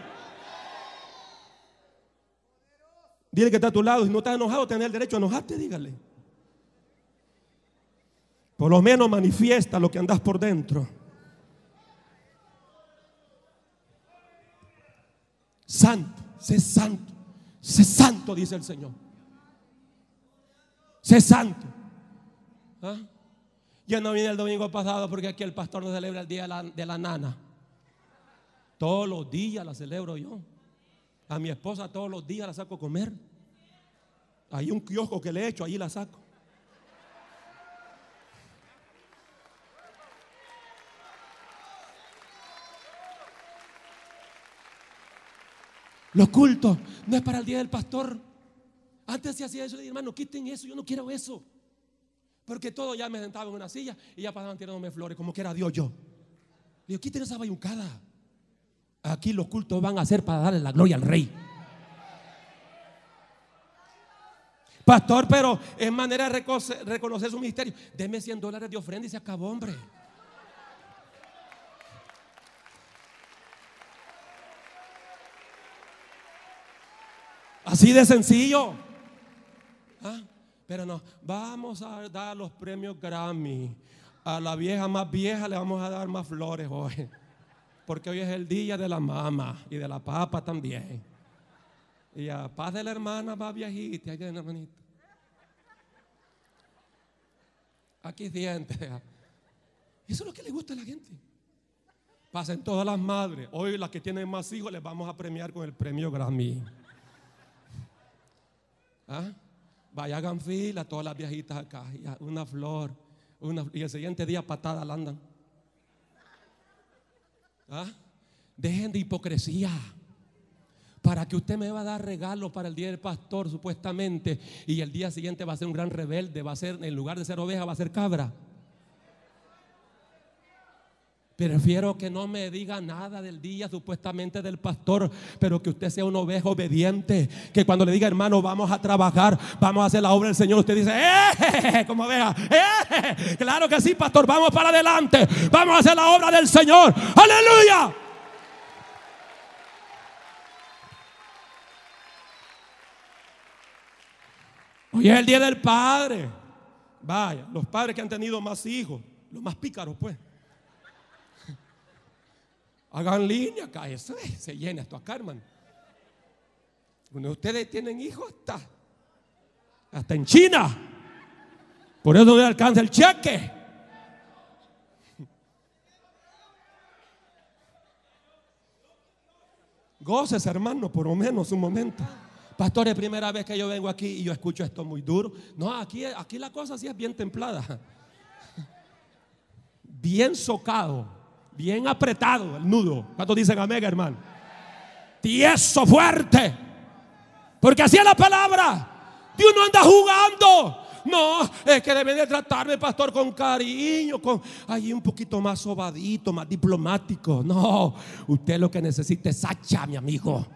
Dile que está a tu lado. Si no está enojado, tiene el derecho a enojarte, dígale. Por lo menos manifiesta lo que andas por dentro. Santo, sé santo, sé santo, dice el Señor. Sé santo. ¿Ah? Yo no vine el domingo pasado porque aquí el pastor no celebra el día de la, de la nana. Todos los días la celebro yo. A mi esposa todos los días la saco a comer. Hay un kiosco que le he hecho, allí la saco. Los cultos no es para el día del pastor. Antes se hacía eso, le dije, hermano, quiten eso, yo no quiero eso. Porque todo ya me sentaba en una silla y ya pasaban tirándome flores, como que era Dios yo. Le digo, quiten esa bayuncada. Aquí los cultos van a ser para darle la gloria al rey. Pastor, pero es manera de reconocer, su ministerio. Deme 100 dólares de ofrenda y se acabó, hombre. Así de sencillo. ¿Ah? Pero no, vamos a dar los premios Grammy. A la vieja más vieja le vamos a dar más flores hoy. Porque hoy es el día de la mamá y de la papa también. Y a paz de la hermana va viejita. Aquí hermanito. Aquí dientes. Eso es lo que le gusta a la gente. Pasen todas las madres. Hoy las que tienen más hijos les vamos a premiar con el premio Grammy. ¿Ah? Vaya, hagan fila todas las viejitas acá. Una flor. y el siguiente día patada la andan. ¿Ah? Dejen de hipocresía. Para que usted me va a dar regalo para el día del pastor, supuestamente. Y el día siguiente va a ser un gran rebelde. Va a ser, en lugar de ser oveja, va a ser cabra. Prefiero que no me diga nada del día supuestamente del pastor, pero que usted sea un oveja obediente. Que cuando le diga, hermano, vamos a trabajar, vamos a hacer la obra del Señor, usted dice, ¡eh! Como oveja, ¡eh! Claro que sí, pastor, vamos para adelante, vamos a hacer la obra del Señor. ¡Aleluya! Hoy es el día del padre. Vaya, los padres que han tenido más hijos, los más pícaros, pues. Hagan línea acá, eso se llena esto acá, hermano. Cuando ustedes tienen hijos, hasta, hasta en China. Por eso no le alcanza el cheque. Goces, hermano, por lo menos un momento. Pastor, es primera vez que yo vengo aquí y yo escucho esto muy duro. No, aquí, aquí la cosa sí es bien templada. Bien socado bien apretado el nudo. ¿Cuántos dicen amén, hermano? Tieso, fuerte. Porque así es la palabra. Dios no anda jugando. No, es que debe de tratarme, pastor, con cariño, con ahí un poquito más sobadito, más diplomático. No, usted lo que necesita es hacha, mi amigo.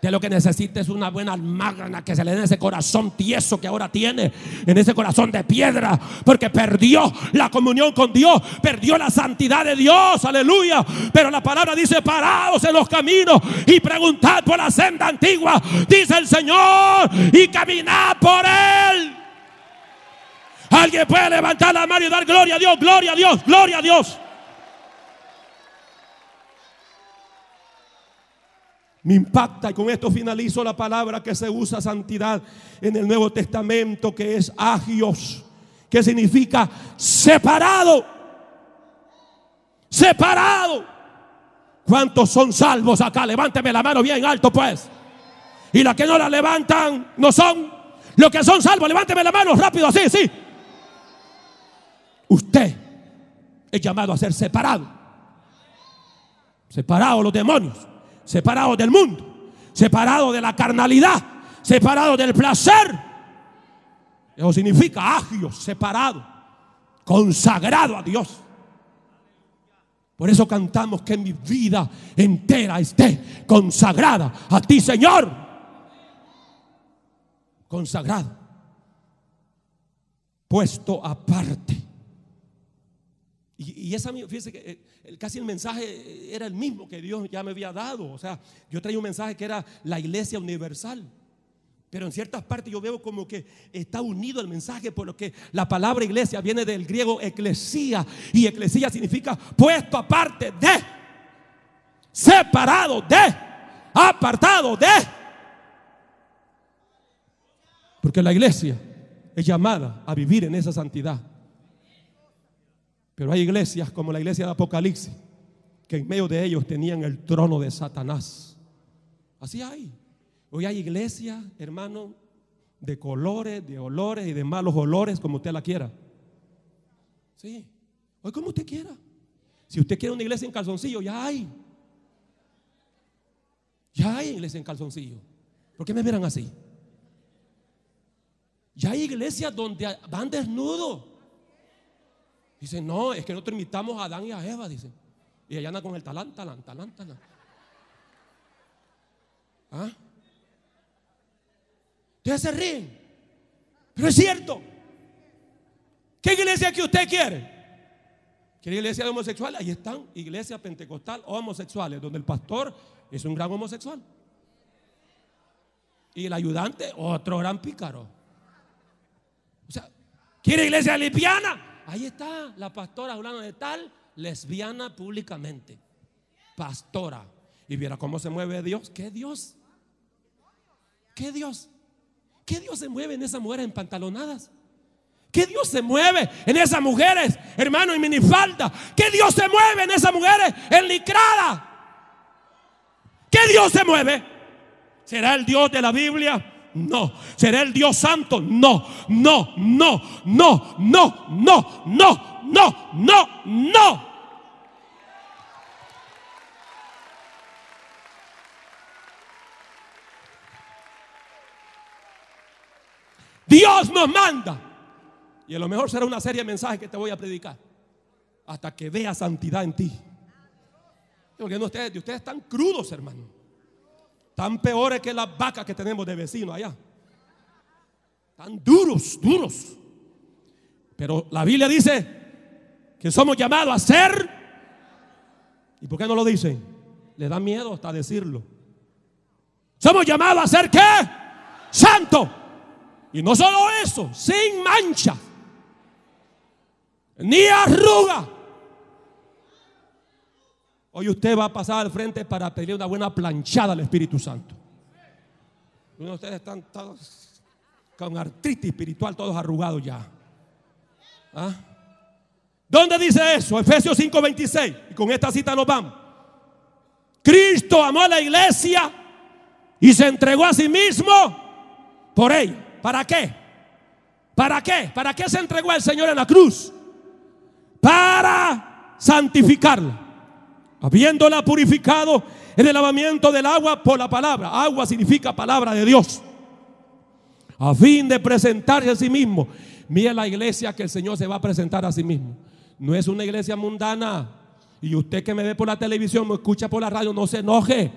Usted lo que necesita es una buena almagrana que se le dé ese corazón tieso que ahora tiene, en ese corazón de piedra, porque perdió la comunión con Dios, perdió la santidad de Dios, aleluya. Pero la palabra dice: parados en los caminos y preguntad por la senda antigua, dice el Señor, y caminad por él. Alguien puede levantar la mano y dar gloria a Dios, gloria a Dios, gloria a Dios. Me impacta y con esto finalizo la palabra que se usa santidad en el Nuevo Testamento que es agios, que significa separado. Separado. ¿Cuántos son salvos acá? Levánteme la mano bien alto pues. Y las que no la levantan no son. Los que son salvos, levánteme la mano rápido así, sí. Usted es llamado a ser separado. Separado los demonios separado del mundo, separado de la carnalidad, separado del placer. Eso significa agio, separado, consagrado a Dios. Por eso cantamos que mi vida entera esté consagrada a ti, Señor. Consagrado. Puesto aparte. Y, esa, fíjese que eh, casi el mensaje era el mismo que Dios ya me había dado. O sea, yo traía un mensaje que era la iglesia universal. Pero en ciertas partes yo veo como que está unido el mensaje, por lo que la palabra iglesia viene del griego eclesía. Y eclesía significa puesto aparte de, separado de, apartado de. Porque la iglesia es llamada a vivir en esa santidad. Pero hay iglesias como la iglesia de Apocalipsis, que en medio de ellos tenían el trono de Satanás. Así hay. Hoy hay iglesias, hermano, de colores, de olores y de malos olores, como usted la quiera. Sí. Hoy como usted quiera. Si usted quiere una iglesia en calzoncillo, ya hay. Ya hay iglesia en calzoncillo. ¿Por qué me miran así? Ya hay iglesias donde van desnudos. Dicen, no, es que nosotros imitamos a Adán y a Eva, dicen. Y ella anda con el talán, talán, talán, talán. ¿Ah? Ustedes se ríen. Pero es cierto. ¿Qué iglesia que usted quiere? ¿Quiere iglesia de homosexuales? Ahí están, iglesia pentecostal o homosexuales, donde el pastor es un gran homosexual. Y el ayudante, otro gran pícaro. O sea, ¿quiere iglesia lipiana? Ahí está la pastora hablando de tal, lesbiana públicamente. Pastora. Y viera cómo se mueve Dios. ¿Qué Dios? ¿Qué Dios? ¿Qué Dios se mueve en esas mujeres empantalonadas? ¿Qué Dios se mueve en esas mujeres, hermano, en minifalda? ¿Qué Dios se mueve en esas mujeres enlicrada? ¿Qué Dios se mueve? ¿Será el Dios de la Biblia? No. ¿Será el Dios santo? No, no, no, no, no, no, no, no, no, no. Dios nos manda. Y a lo mejor será una serie de mensajes que te voy a predicar. Hasta que vea santidad en ti. Porque no, ustedes, ustedes están crudos, hermano. Tan peores que las vacas que tenemos de vecinos allá. Tan duros, duros. Pero la Biblia dice que somos llamados a ser. ¿Y por qué no lo dicen? Le da miedo hasta decirlo. Somos llamados a ser qué? Santo. Y no solo eso, sin mancha, ni arruga Hoy usted va a pasar al frente para pedir una buena planchada al Espíritu Santo. Uno de ustedes están todos con artritis espiritual, todos arrugados ya. ¿Ah? ¿Dónde dice eso? Efesios 5:26. Y con esta cita nos vamos. Cristo amó a la iglesia y se entregó a sí mismo por ella. ¿Para qué? ¿Para qué? ¿Para qué se entregó el Señor en la cruz? Para santificarla habiéndola purificado en el lavamiento del agua por la palabra. Agua significa palabra de Dios. A fin de presentarse a sí mismo. Mira la iglesia que el Señor se va a presentar a sí mismo. No es una iglesia mundana. Y usted que me ve por la televisión, me escucha por la radio, no se enoje.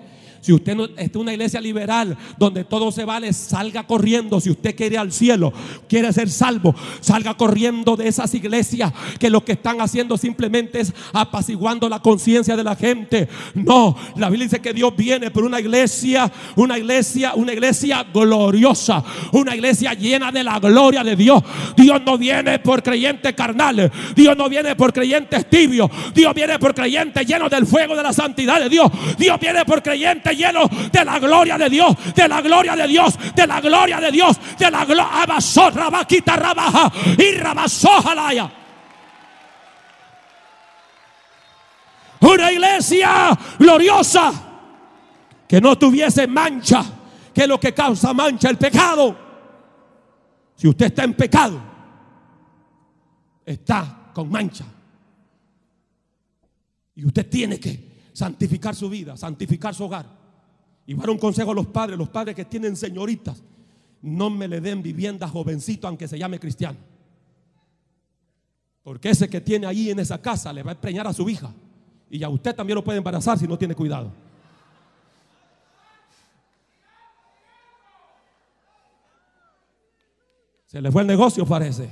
Si usted no, una iglesia liberal donde todo se vale, salga corriendo. Si usted quiere al cielo, quiere ser salvo, salga corriendo de esas iglesias que lo que están haciendo simplemente es apaciguando la conciencia de la gente. No, la Biblia dice que Dios viene por una iglesia, una iglesia, una iglesia gloriosa, una iglesia llena de la gloria de Dios. Dios no viene por creyentes carnales, Dios no viene por creyentes tibios, Dios viene por creyentes llenos del fuego de la santidad de Dios. Dios viene por creyentes lleno de la gloria de Dios, de la gloria de Dios, de la gloria de Dios, de la gloria. Rabaquita rabaja y. Una iglesia gloriosa que no tuviese mancha, que es lo que causa mancha el pecado. Si usted está en pecado, está con mancha. Y usted tiene que santificar su vida, santificar su hogar. Y dar un consejo a los padres, los padres que tienen señoritas, no me le den vivienda jovencito aunque se llame cristiano. Porque ese que tiene ahí en esa casa le va a preñar a su hija. Y a usted también lo puede embarazar si no tiene cuidado. Se le fue el negocio, parece.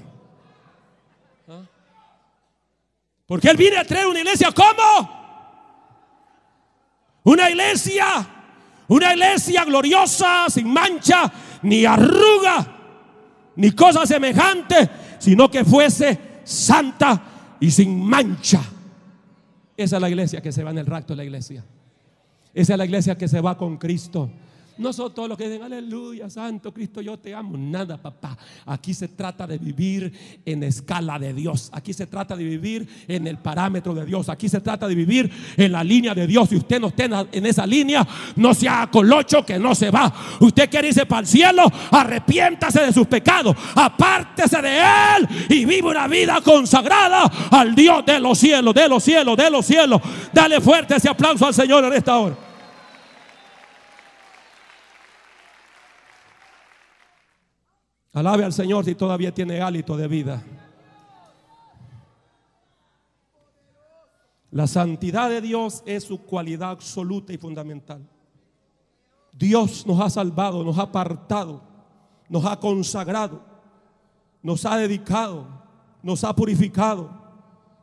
Porque él viene a traer una iglesia como una iglesia, una iglesia gloriosa, sin mancha, ni arruga, ni cosa semejante, sino que fuese santa y sin mancha. Esa es la iglesia que se va en el rapto de la iglesia. Esa es la iglesia que se va con Cristo. No son todos los que dicen, aleluya, santo Cristo, yo te amo. Nada, papá. Aquí se trata de vivir en escala de Dios. Aquí se trata de vivir en el parámetro de Dios. Aquí se trata de vivir en la línea de Dios. Si usted no está en esa línea, no sea colocho que no se va. Usted quiere irse para el cielo, arrepiéntase de sus pecados, apártese de él y vive una vida consagrada al Dios de los cielos, de los cielos, de los cielos. Dale fuerte ese aplauso al Señor en esta hora. Alabe al Señor si todavía tiene hálito de vida. La santidad de Dios es su cualidad absoluta y fundamental. Dios nos ha salvado, nos ha apartado, nos ha consagrado, nos ha dedicado, nos ha purificado,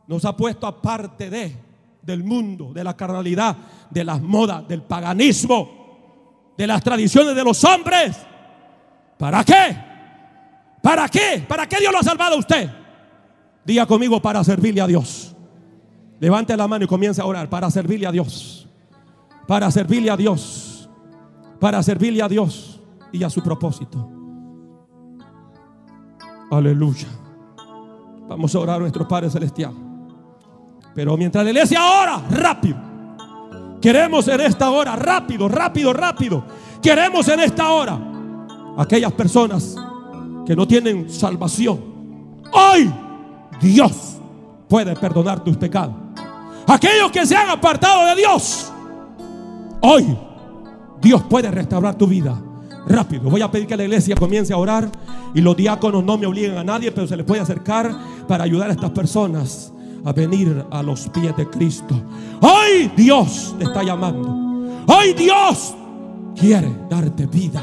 nos ha puesto aparte de del mundo, de la carnalidad, de las modas, del paganismo, de las tradiciones de los hombres. ¿Para qué? ¿Para qué? ¿Para qué Dios lo ha salvado a usted? Diga conmigo para servirle a Dios. Levante la mano y comience a orar para servirle a Dios. Para servirle a Dios. Para servirle a Dios y a su propósito. Aleluya. Vamos a orar a nuestro Padre Celestial. Pero mientras la iglesia ora, rápido. Queremos en esta hora, rápido, rápido, rápido. Queremos en esta hora aquellas personas que no tienen salvación. Hoy Dios puede perdonar tus pecados. Aquellos que se han apartado de Dios, hoy Dios puede restaurar tu vida. Rápido, voy a pedir que la iglesia comience a orar y los diáconos no me obliguen a nadie, pero se les puede acercar para ayudar a estas personas a venir a los pies de Cristo. Hoy Dios te está llamando. Hoy Dios quiere darte vida.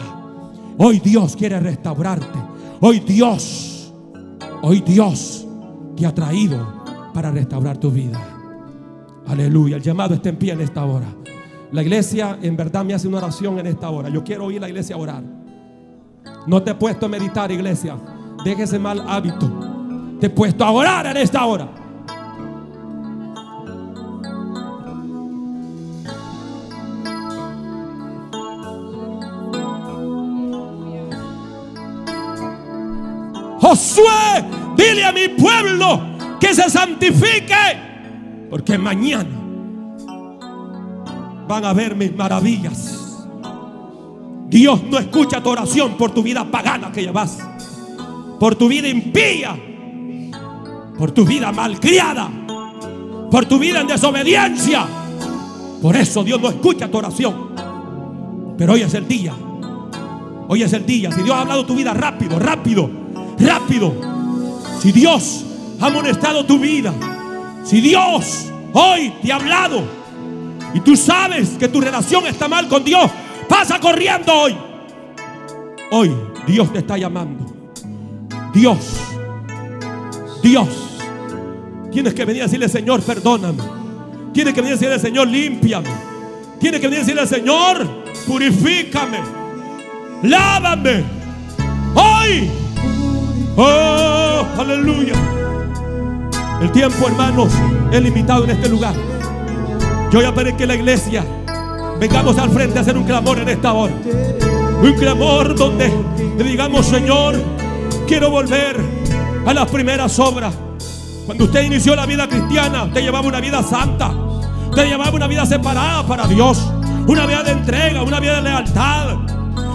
Hoy Dios quiere restaurarte. Hoy Dios, hoy Dios te ha traído para restaurar tu vida. Aleluya. El llamado está en pie en esta hora. La iglesia en verdad me hace una oración en esta hora. Yo quiero oír la iglesia orar. No te he puesto a meditar, iglesia. Deje ese mal hábito. Te he puesto a orar en esta hora. Josué, dile a mi pueblo que se santifique, porque mañana van a ver mis maravillas. Dios no escucha tu oración por tu vida pagana que llevas, por tu vida impía, por tu vida malcriada, por tu vida en desobediencia. Por eso Dios no escucha tu oración. Pero hoy es el día. Hoy es el día. Si Dios ha hablado tu vida rápido, rápido rápido. Si Dios ha amonestado tu vida, si Dios hoy te ha hablado, y tú sabes que tu relación está mal con Dios, pasa corriendo hoy. Hoy Dios te está llamando. Dios, Dios. Tienes que venir a decirle, Señor, perdóname. Tienes que venir a decirle, Señor, límpiame. Tienes que venir a decirle, Señor, purifícame. Lávame. Hoy. Oh, aleluya. El tiempo, hermanos, es limitado en este lugar. Yo voy a pedir que la iglesia vengamos al frente a hacer un clamor en esta hora. Un clamor donde le digamos, Señor, quiero volver a las primeras obras. Cuando usted inició la vida cristiana, usted llevaba una vida santa. Usted llevaba una vida separada para Dios. Una vida de entrega, una vida de lealtad.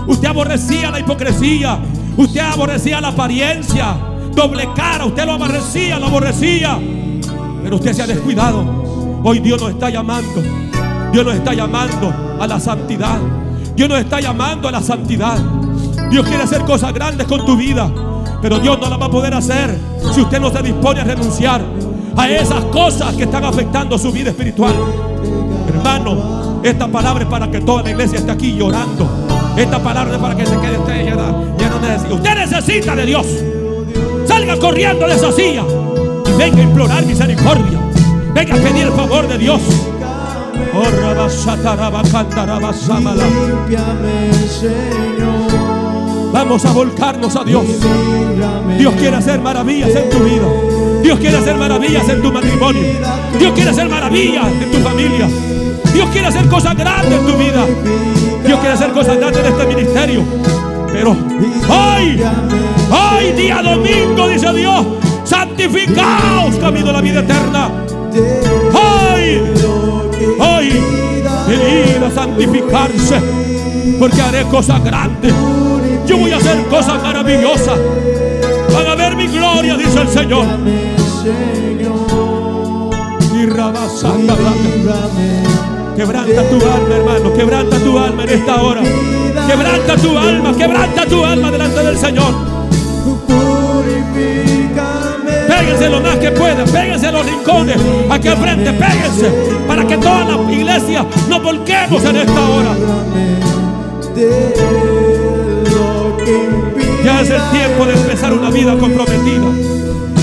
Usted aborrecía la hipocresía. Usted aborrecía la apariencia. Doble cara. Usted lo aborrecía, lo aborrecía. Pero usted se ha descuidado. Hoy Dios nos está llamando. Dios nos está llamando a la santidad. Dios nos está llamando a la santidad. Dios quiere hacer cosas grandes con tu vida. Pero Dios no la va a poder hacer si usted no se dispone a renunciar a esas cosas que están afectando su vida espiritual. Hermano, esta palabra es para que toda la iglesia esté aquí llorando. Esta palabra es para que se quede usted Usted necesita de Dios. Salga corriendo de esa silla y venga a implorar misericordia. Venga a pedir el favor de Dios. Oh. Vamos a volcarnos a Dios. Dios quiere hacer maravillas en tu vida. Dios quiere hacer maravillas en tu matrimonio. Dios quiere hacer maravillas en tu familia. Dios quiere hacer cosas grandes en tu vida. Dios quiere hacer cosas grandes en este ministerio. Pero hoy, hoy día domingo, dice Dios, santificaos camino a la vida eterna. Hoy, hoy, venid a santificarse, porque haré cosas grandes. Yo voy a hacer cosas maravillosas. Van a ver mi gloria, dice el Señor. Y rabasanda. Quebranta tu alma, hermano. Quebranta tu alma en esta hora. Quebranta tu alma, quebranta tu alma delante del Señor. Péguense lo más que puedan, péguense a los rincones, aquí al frente, péguense, para que toda la iglesia nos volquemos en esta hora. Ya es el tiempo de empezar una vida comprometida.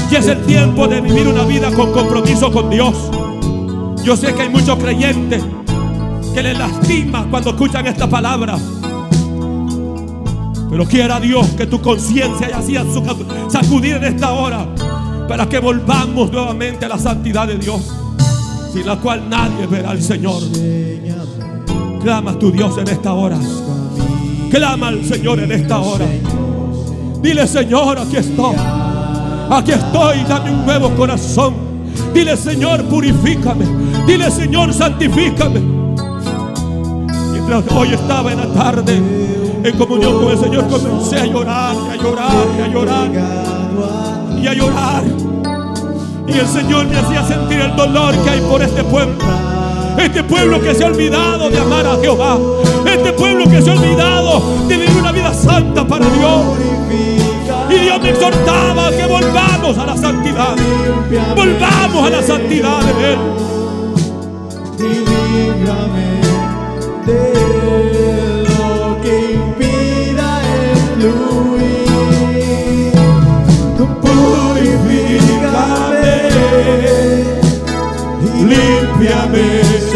Ya es el tiempo de vivir una vida con compromiso con Dios. Yo sé que hay muchos creyentes que les lastima cuando escuchan esta palabra. Pero quiera Dios que tu conciencia haya sido sacudida en esta hora para que volvamos nuevamente a la santidad de Dios, sin la cual nadie verá al Señor. Clama a tu Dios en esta hora. Clama al Señor en esta hora. Dile, Señor, aquí estoy. Aquí estoy, dame un nuevo corazón. Dile, Señor, purifícame. Dile, Señor, santifícame. Hoy estaba en la tarde, en comunión con el Señor, comencé a llorar, a llorar, a llorar, y a llorar. Y el Señor me hacía sentir el dolor que hay por este pueblo. Este pueblo que se ha olvidado de amar a Jehová. Este pueblo que se ha olvidado de vivir una vida santa para Dios. Y Dios me exhortaba que volvamos a la santidad. Volvamos a la santidad de Él.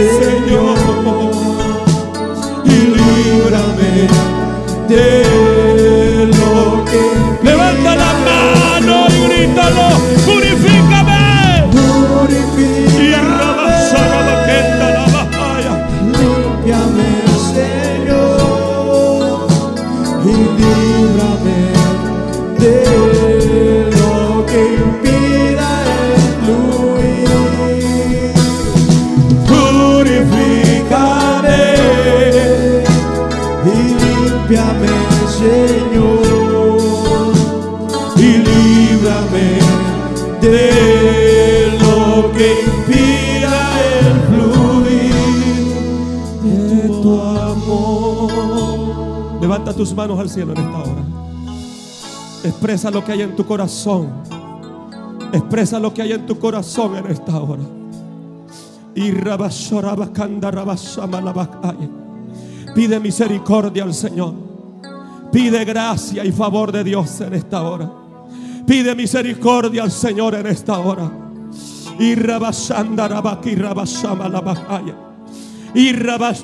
Señor. y líbrame de y líbrame de lo que impida el fluir. Purifícame y límpiame, Señor, Tus manos al cielo en esta hora. Expresa lo que hay en tu corazón. Expresa lo que hay en tu corazón en esta hora. Y. Pide misericordia al Señor. Pide gracia y favor de Dios en esta hora. Pide misericordia al Señor en esta hora. Y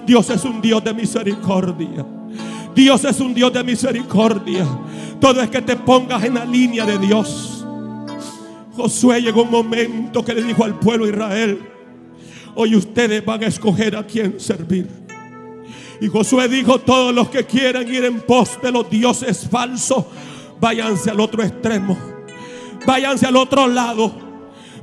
Dios es un Dios de misericordia. Dios es un Dios de misericordia. Todo es que te pongas en la línea de Dios. Josué llegó un momento que le dijo al pueblo de Israel, hoy ustedes van a escoger a quién servir. Y Josué dijo, todos los que quieran ir en pos de los dioses falsos, váyanse al otro extremo, váyanse al otro lado.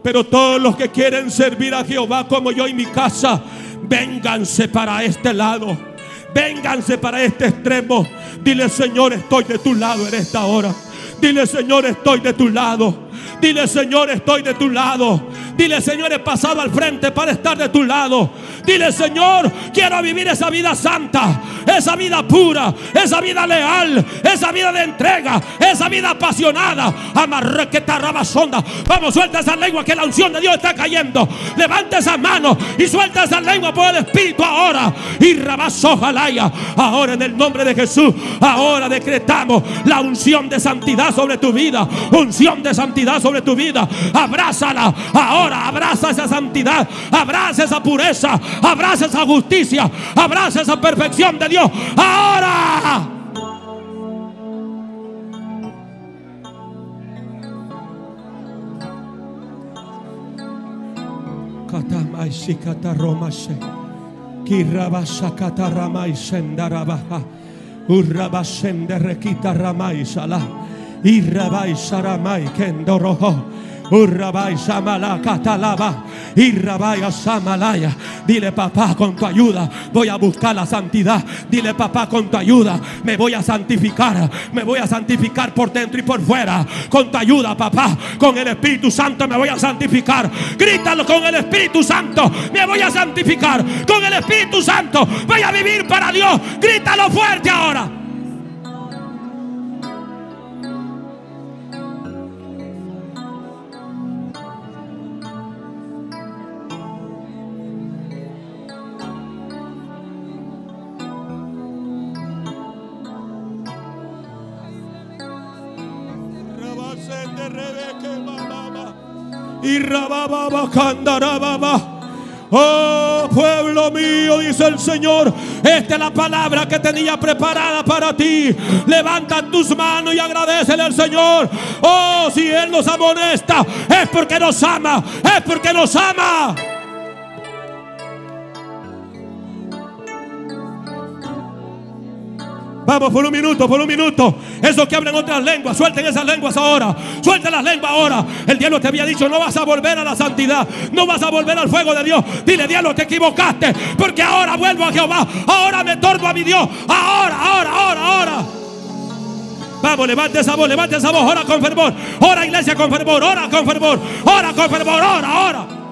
Pero todos los que quieren servir a Jehová como yo y mi casa, vénganse para este lado. Vénganse para este extremo. Dile, Señor, estoy de tu lado en esta hora. Dile, Señor, estoy de tu lado. Dile, Señor, estoy de tu lado. Dile, Señor, he pasado al frente para estar de tu lado. Dile, Señor, quiero vivir esa vida santa, esa vida pura, esa vida leal, esa vida de entrega, esa vida apasionada. Amarrequeta rabasonda. Vamos, suelta esa lengua que la unción de Dios está cayendo. Levanta esa mano y suelta esa lengua por el Espíritu ahora. Y rabasojalaya. Ahora en el nombre de Jesús, ahora decretamos la unción de santidad sobre tu vida. Unción de santidad sobre tu vida. Abrázala. Ahora abraza esa santidad. Abraza esa pureza. Abraza esa justicia. Abraza esa perfección de Dios. Ahora. Katamai shikata romashe. Kirabasha Irrabai saramai kendoroho. Urrabai samala. Irrabai samalaya. Dile papá con tu ayuda voy a buscar la santidad. Dile papá con tu ayuda me voy a santificar. Me voy a santificar por dentro y por fuera. Con tu ayuda papá. Con el Espíritu Santo me voy a santificar. Grítalo con el Espíritu Santo. Me voy a santificar. Con el Espíritu Santo voy a vivir para Dios. Grítalo fuerte ahora. Oh pueblo mío, dice el Señor, esta es la palabra que tenía preparada para ti. Levanta tus manos y agradecele al Señor. Oh, si Él nos amonesta, es porque nos ama, es porque nos ama. Vamos por un minuto, por un minuto. Esos que hablan otras lenguas, suelten esas lenguas ahora. Suelten las lenguas ahora. El diablo te había dicho, no vas a volver a la santidad. No vas a volver al fuego de Dios. Dile, diablo, te equivocaste. Porque ahora vuelvo a Jehová. Ahora me torno a mi Dios. Ahora, ahora, ahora, ahora. Vamos, levante esa voz, levante esa voz. Ora con fervor. Ora iglesia con fervor. Ora con fervor. Ora con fervor. Ora, ora.